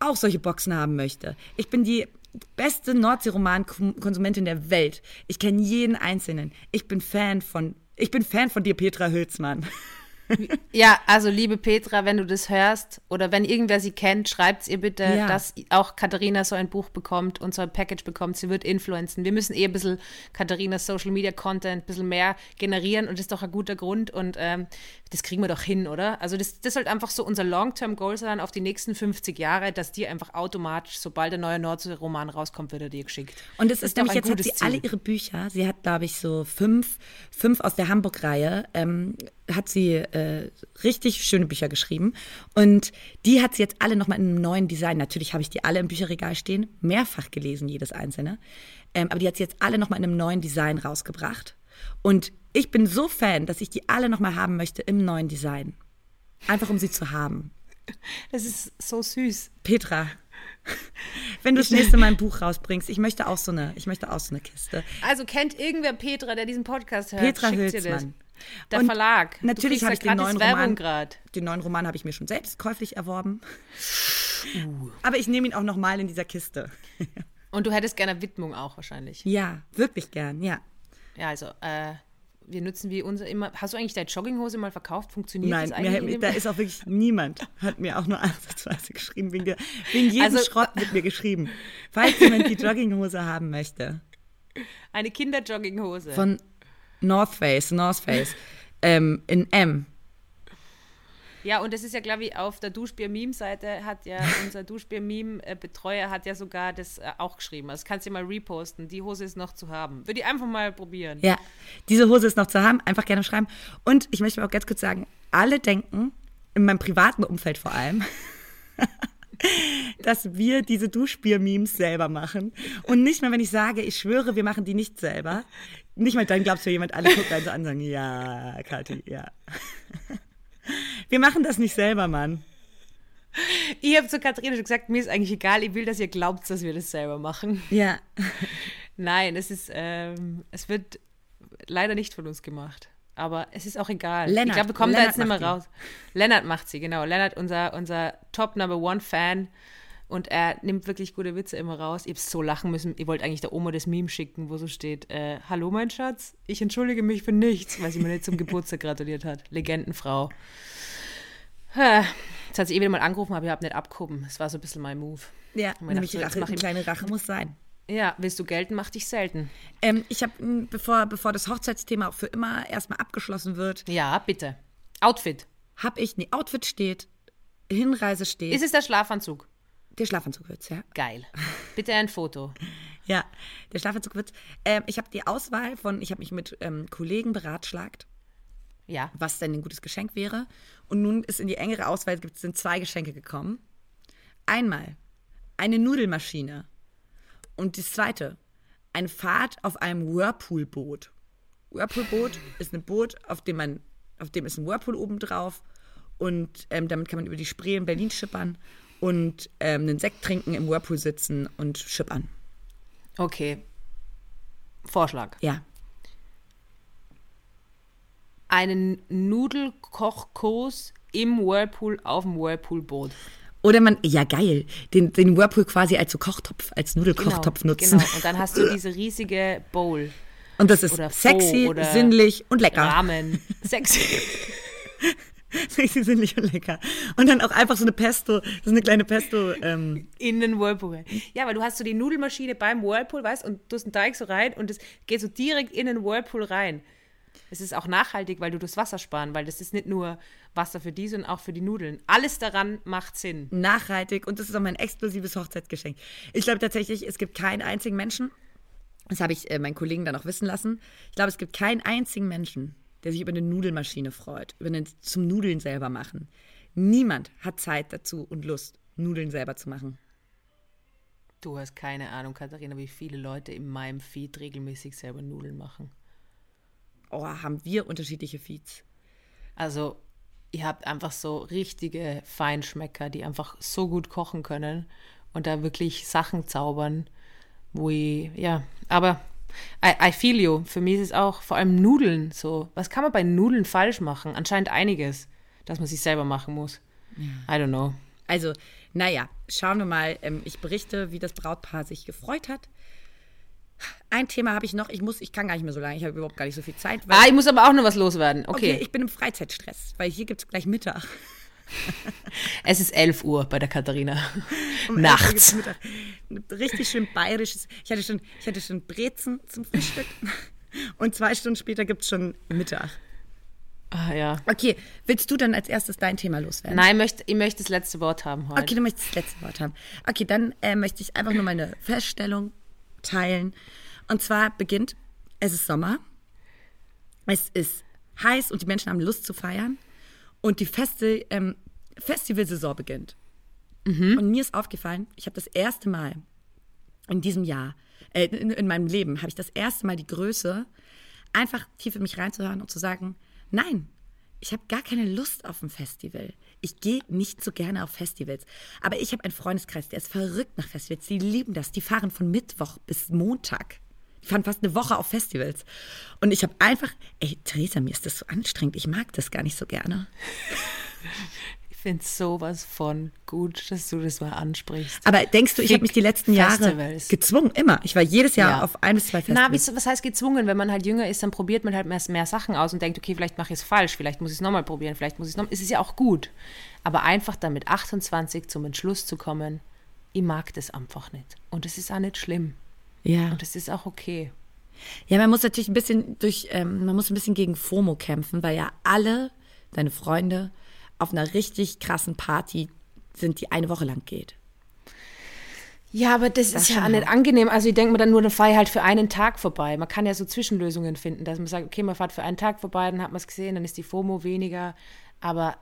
A: auch solche Boxen haben möchte. Ich bin die beste Nordsee-Roman-Konsumentin der Welt. Ich kenne jeden einzelnen. Ich bin Fan von, ich bin Fan von dir, Petra Hülsmann.
B: Ja, also liebe Petra, wenn du das hörst oder wenn irgendwer sie kennt, schreibt ihr bitte,
A: Ja.
B: dass auch Katharina so ein Buch bekommt und so ein Package bekommt. Sie wird influenzen. Wir müssen eh ein bisschen Katharinas Social Media Content ein bisschen mehr generieren und das ist doch ein guter Grund und ähm, das kriegen wir doch hin, oder? Also das, das sollte einfach so unser Long-Term Goal sein auf die nächsten 50 Jahre, dass die einfach automatisch, sobald der neue Nordsee-Roman rauskommt, wird er dir geschickt.
A: Und es
B: Das
A: ist
B: doch
A: nämlich
B: ein
A: jetzt hat sie
B: Ziel.
A: alle ihre Bücher. Sie hat, glaube ich, so fünf, fünf aus der Hamburg-Reihe, ähm, hat sie äh, richtig schöne Bücher geschrieben. Und die hat sie jetzt alle nochmal in einem neuen Design. Natürlich habe ich die alle im Bücherregal stehen, mehrfach gelesen, jedes einzelne. Ähm, aber die hat sie jetzt alle nochmal in einem neuen Design rausgebracht. Und ich bin so Fan, dass ich die alle nochmal haben möchte im neuen Design. Einfach um sie zu haben.
B: Das ist so süß.
A: Petra, wenn du das nächste Mal ein Buch rausbringst, ich möchte auch so eine, ich möchte auch so eine Kiste.
B: Also kennt irgendwer Petra, der diesen Podcast hört?
A: Petra
B: schickt.
A: Hülsmann.
B: Der
A: Und
B: Verlag.
A: Natürlich habe ich den neuen Roman.
B: grad.
A: Den neuen Roman habe ich mir schon selbst käuflich erworben.
B: Uh.
A: Aber ich nehme ihn auch nochmal in dieser Kiste.
B: Und du hättest gerne Widmung auch wahrscheinlich.
A: Ja, wirklich gern, ja.
B: Ja, also, äh, wir nutzen wie unser immer. Hast du eigentlich deine Jogginghose mal verkauft? Funktioniert
A: Nein,
B: das eigentlich?
A: mir,
B: in
A: da ist auch wirklich niemand, hat mir auch nur ansatzweise geschrieben. Wegen, der, wegen jedem
B: Also-
A: Schrott wird mir geschrieben. Falls jemand die Jogginghose haben möchte.
B: Eine Kinderjogginghose.
A: Von North Face, North Face. ähm, in M.
B: Ja, und das ist ja, glaube ich, auf der Duschbier-Meme-Seite hat ja unser Duschbier-Meme-Betreuer hat ja sogar das äh, auch geschrieben. Also das kannst du mal reposten. Die Hose ist noch zu haben. Würde ich einfach mal probieren.
A: Ja, diese Hose ist noch zu haben, einfach gerne schreiben. Und ich möchte auch ganz kurz sagen, alle denken, in meinem privaten Umfeld vor allem, dass wir diese Duschbier-Memes selber machen. Und nicht mal, wenn ich sage, ich schwöre, wir machen die nicht selber. Nicht mal dann glaubst du jemand, alle gucken einen so an und sagen, ja, Kathi, ja. Wir machen das nicht selber, Mann.
B: Ich habe zu Katharina schon gesagt, mir ist eigentlich egal, ich will, dass ihr glaubt, dass wir das selber machen.
A: Ja.
B: Nein, es ist, ähm, es wird leider nicht von uns gemacht. Aber es ist auch egal.
A: Lennart.
B: ich glaube, wir kommen da
A: Lennart
B: jetzt nicht mehr raus. Lennart macht sie, genau. Lennart, unser, unser Top Number One Fan. Und er nimmt wirklich gute Witze immer raus. Ich habe so lachen müssen. Ich wollte eigentlich der Oma das Meme schicken, wo so steht: äh, Hallo, mein Schatz, ich entschuldige mich für nichts, weil sie mir nicht zum Geburtstag gratuliert hat. Legendenfrau. Jetzt hat sie eh wieder mal angerufen, aber ich habe nicht abgehoben. Das war so ein bisschen mein Move.
A: Ja, nämlich
B: so, jetzt
A: Rache,
B: ich-
A: kleine Rache muss sein.
B: Ja, willst du gelten, mach dich selten.
A: Ähm, ich habe, bevor, bevor das Hochzeitsthema auch für immer erstmal abgeschlossen wird,
B: Ja, bitte. Outfit.
A: habe ich, nee, Outfit steht, Hinreise steht,
B: Ist es der Schlafanzug?
A: Der Schlafanzug wird's, ja.
B: Geil. Bitte ein Foto.
A: Ja, der Schlafanzug wird's. Ähm, ich habe die Auswahl von, ich habe mich mit ähm, Kollegen beratschlagt,
B: Ja.
A: was denn ein gutes Geschenk wäre. Und nun ist in die engere Auswahl, sind zwei Geschenke gekommen. einmal eine Nudelmaschine und das zweite, eine Fahrt auf einem Whirlpool-Boot. Whirlpool-Boot ist ein Boot, auf dem man, auf dem ist ein Whirlpool oben drauf und ähm, damit kann man über die Spree in Berlin schippern und ähm, einen Sekt trinken, im Whirlpool sitzen und schippern.
B: Okay. Vorschlag.
A: Ja.
B: Einen Nudelkochkurs im Whirlpool auf dem Whirlpool-Boot.
A: Oder man, ja geil, den, den Whirlpool quasi als so Kochtopf, als Nudelkochtopf nutzen.
B: Genau, und dann hast du diese riesige Bowl.
A: Und das ist
B: Oder
A: sexy, sinnlich und lecker.
B: Ramen. Sexy.
A: Sexy, sinnlich und lecker. Und dann auch einfach so eine Pesto, so eine kleine Pesto. Ähm,
B: in den Whirlpool. Ja, weil du hast so die Nudelmaschine beim Whirlpool, weißt und du hast einen Teig so rein und es geht so direkt in den Whirlpool rein. Es ist auch nachhaltig, weil du das Wasser sparen, weil das ist nicht nur Wasser für die, sondern auch für die Nudeln. Alles daran macht Sinn.
A: nachhaltig und das ist auch mein exklusives Hochzeitsgeschenk. Ich glaube tatsächlich, es gibt keinen einzigen Menschen, das habe ich äh, meinen Kollegen dann auch wissen lassen, ich glaube, es gibt keinen einzigen Menschen, der sich über eine Nudelmaschine freut, über einen zum Nudeln selber machen. Niemand hat Zeit dazu und Lust, Nudeln selber zu machen.
B: Du hast keine Ahnung, Katharina, wie viele Leute in meinem Feed regelmäßig selber Nudeln machen.
A: Oh, haben wir unterschiedliche Feeds.
B: Also, ihr habt einfach so richtige Feinschmecker, die einfach so gut kochen können und da wirklich Sachen zaubern, wo ich, ja, aber I, I feel you. Für mich ist es auch vor allem Nudeln so. Was kann man bei Nudeln falsch machen? Anscheinend einiges, dass man sich selber machen muss. I don't know.
A: Also, naja, schauen wir mal. Ähm, ich berichte, wie das Brautpaar sich gefreut hat. Ein Thema habe ich noch. Ich muss, ich kann gar nicht mehr so lange. Ich habe überhaupt gar nicht so viel Zeit.
B: Ah, ich muss aber auch noch was loswerden.
A: okay.
B: Okay.
A: ich bin im Freizeitstress, weil hier gibt es gleich Mittag.
B: Es ist 11 Uhr bei der Katharina.
A: Um
B: Nachts.
A: 11 Uhr gibt's Mittag. Richtig schön bayerisches. Ich hatte schon, ich hatte schon Brezen zum Frühstück. Und zwei Stunden später gibt es schon Mittag.
B: Ah, ja.
A: Okay, willst du dann als erstes dein Thema loswerden?
B: Nein, ich möchte, ich möchte das letzte Wort haben heute.
A: Okay, du möchtest das letzte Wort haben. Okay, dann äh, möchte ich einfach nur meine Feststellung teilen. Und zwar beginnt, es ist Sommer, es ist heiß und die Menschen haben Lust zu feiern und die Feste, ähm, Festivalsaison beginnt. Und mir ist aufgefallen, ich habe das erste Mal in diesem Jahr, äh, in, in meinem Leben, habe ich das erste Mal die Größe, einfach tief in mich reinzuhören und zu sagen, nein, ich habe gar keine Lust auf ein Festival. Ich gehe nicht so gerne auf Festivals. Aber ich habe einen Freundeskreis, der ist verrückt nach Festivals. Die lieben das. Die fahren von Mittwoch bis Montag. Die fahren fast eine Woche auf Festivals. Und ich habe einfach, ey, Theresa, mir ist das so anstrengend. Ich mag das gar nicht so gerne.
B: Ich finde sowas von gut, dass du das mal ansprichst.
A: Aber denkst du, ich habe mich die letzten Jahre
B: Festivals.
A: gezwungen, immer. Ich war jedes Jahr
B: Ja.
A: auf ein bis zwei Festivals.
B: Na, wie, was heißt gezwungen? Wenn man halt jünger ist, dann probiert man halt mehr, mehr Sachen aus und denkt, okay, vielleicht mache ich es falsch, vielleicht muss ich es nochmal probieren, vielleicht muss ich es nochmal. Es ist ja auch gut. Aber einfach dann mit 28 zum Entschluss zu kommen, ich mag das einfach nicht. Und es ist auch nicht schlimm.
A: Ja.
B: Und es ist auch okay.
A: Ja, man muss natürlich ein bisschen durch, ähm, man muss ein bisschen gegen FOMO kämpfen, weil ja alle deine Freunde auf einer richtig krassen Party sind, die eine Woche lang geht.
B: Ja, aber das, ist ja auch nicht angenehm. Also ich denke mir dann nur, eine Feier halt für einen Tag vorbei. Man kann ja so Zwischenlösungen finden, dass man sagt, okay, man fährt für einen Tag vorbei, dann hat man es gesehen, dann ist die FOMO weniger. Aber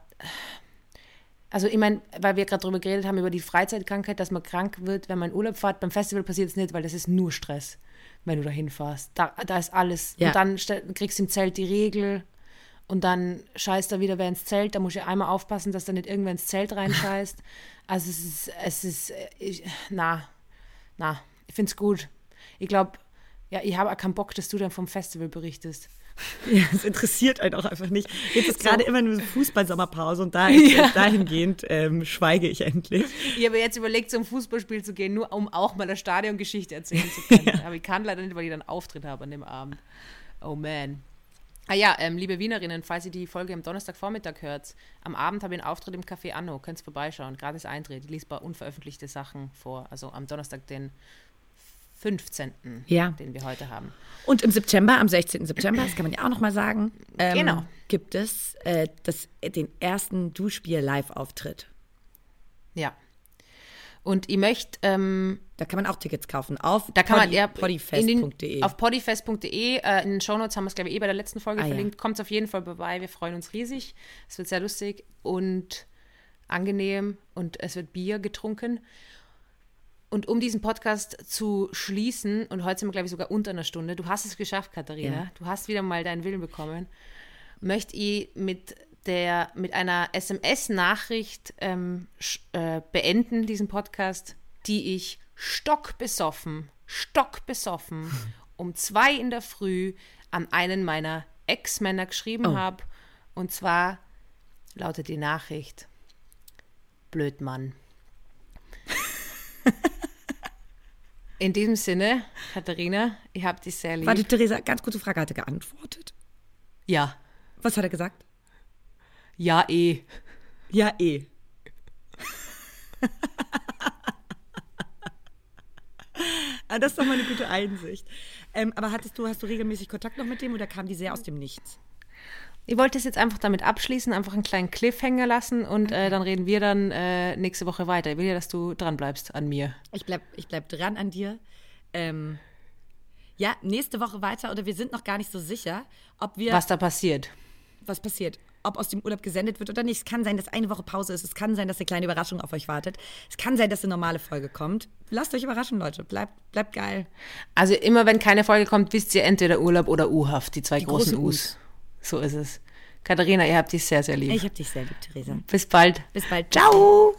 B: also ich meine, weil wir gerade drüber geredet haben, über die Freizeitkrankheit, dass man krank wird, wenn man in Urlaub fährt. Beim Festival passiert es nicht, weil das ist nur Stress, wenn du da hinfährst. Da, da ist alles.
A: Ja.
B: Und dann kriegst du im Zelt die Regel und dann scheißt da wieder wer ins Zelt. Da musst du einmal aufpassen, dass da nicht irgendwer ins Zelt reinscheißt. Also es ist, es ist, äh, ich, na, na, ich finde es gut. Ich glaube, ja, ich habe auch keinen Bock, dass du dann vom Festival berichtest.
A: Ja, es interessiert einen auch einfach nicht. Jetzt ist
B: So.
A: gerade immer eine Fußball-Sommerpause und da,
B: Ja.
A: dahingehend ähm, schweige ich endlich.
B: Ich habe jetzt überlegt, zum Fußballspiel zu gehen, nur um auch mal eine Stadiongeschichte erzählen zu können. Aber ich kann leider nicht, weil ich dann Auftritt habe an dem Abend. Oh man. Ah ja, ähm, liebe Wienerinnen, falls ihr die Folge am Donnerstagvormittag hört, am Abend habe ich einen Auftritt im Café Anno, könnt vorbeischauen, gratis Eintritt, ich lese ein paar unveröffentlichte Sachen vor, also am Donnerstag, den 15.,
A: Ja.
B: den wir heute haben.
A: Und im September, am 16. September, das kann man ja auch nochmal sagen, ähm,
B: Genau.
A: gibt es äh, das, den ersten Duschbier-Live-Auftritt.
B: Ja. Und ich möchte ähm,
A: Da kann man auch Tickets kaufen auf
B: Da kann man ja
A: poddyfest.de.
B: in den- Auf poddyfest.de. Äh, in den Shownotes haben wir es, glaube ich, eh bei der letzten Folge
A: Ah, ja.
B: verlinkt. Kommt auf jeden Fall vorbei. Wir freuen uns riesig. Es wird sehr lustig. Und angenehm und es wird Bier getrunken. Und um diesen Podcast zu schließen, und heute sind wir, glaube ich, sogar unter einer Stunde, du hast es geschafft, Katharina,
A: Ja.
B: du hast wieder mal deinen Willen bekommen, möchte ich mit, der, mit einer SMS-Nachricht ähm, äh, beenden, diesen Podcast, die ich stockbesoffen, stockbesoffen um zwei in der Früh an einen meiner Ex-Männer geschrieben
A: Oh.
B: habe. Und zwar lautet die Nachricht: Blödmann. In diesem Sinne, Katharina, ich hab dich sehr lieb.
A: Warte, Theresa, ganz kurze Frage, hat er geantwortet?
B: Ja,
A: Was hat er gesagt?
B: ja, eh.
A: Ja, eh. ah, das ist doch mal eine gute Einsicht. Ähm, aber hattest du, hast du regelmäßig Kontakt noch mit dem oder kam die sehr aus dem Nichts?
B: Ich wollte es jetzt einfach damit abschließen, einfach einen kleinen Cliffhanger lassen und äh, dann reden wir dann äh, nächste Woche weiter. Ich will ja, dass du dran bleibst an mir.
A: Ich bleib, ich bleib dran an dir. Ähm, ja, nächste Woche weiter oder wir sind noch gar nicht so sicher, ob wir
B: Was da passiert.
A: was passiert. Ob aus dem Urlaub gesendet wird oder nicht. Es kann sein, dass eine Woche Pause ist. Es kann sein, dass eine kleine Überraschung auf euch wartet. Es kann sein, dass eine normale Folge kommt. Lasst euch überraschen, Leute. Bleibt, bleibt geil.
B: Also immer wenn keine Folge kommt, wisst ihr entweder Urlaub oder U-Haft, die zwei großen
A: großen
B: U's. So ist es. Katharina, ihr habt dich sehr, sehr lieb.
A: Ich hab dich sehr lieb, Theresa.
B: Bis bald.
A: Bis bald.
B: Ciao.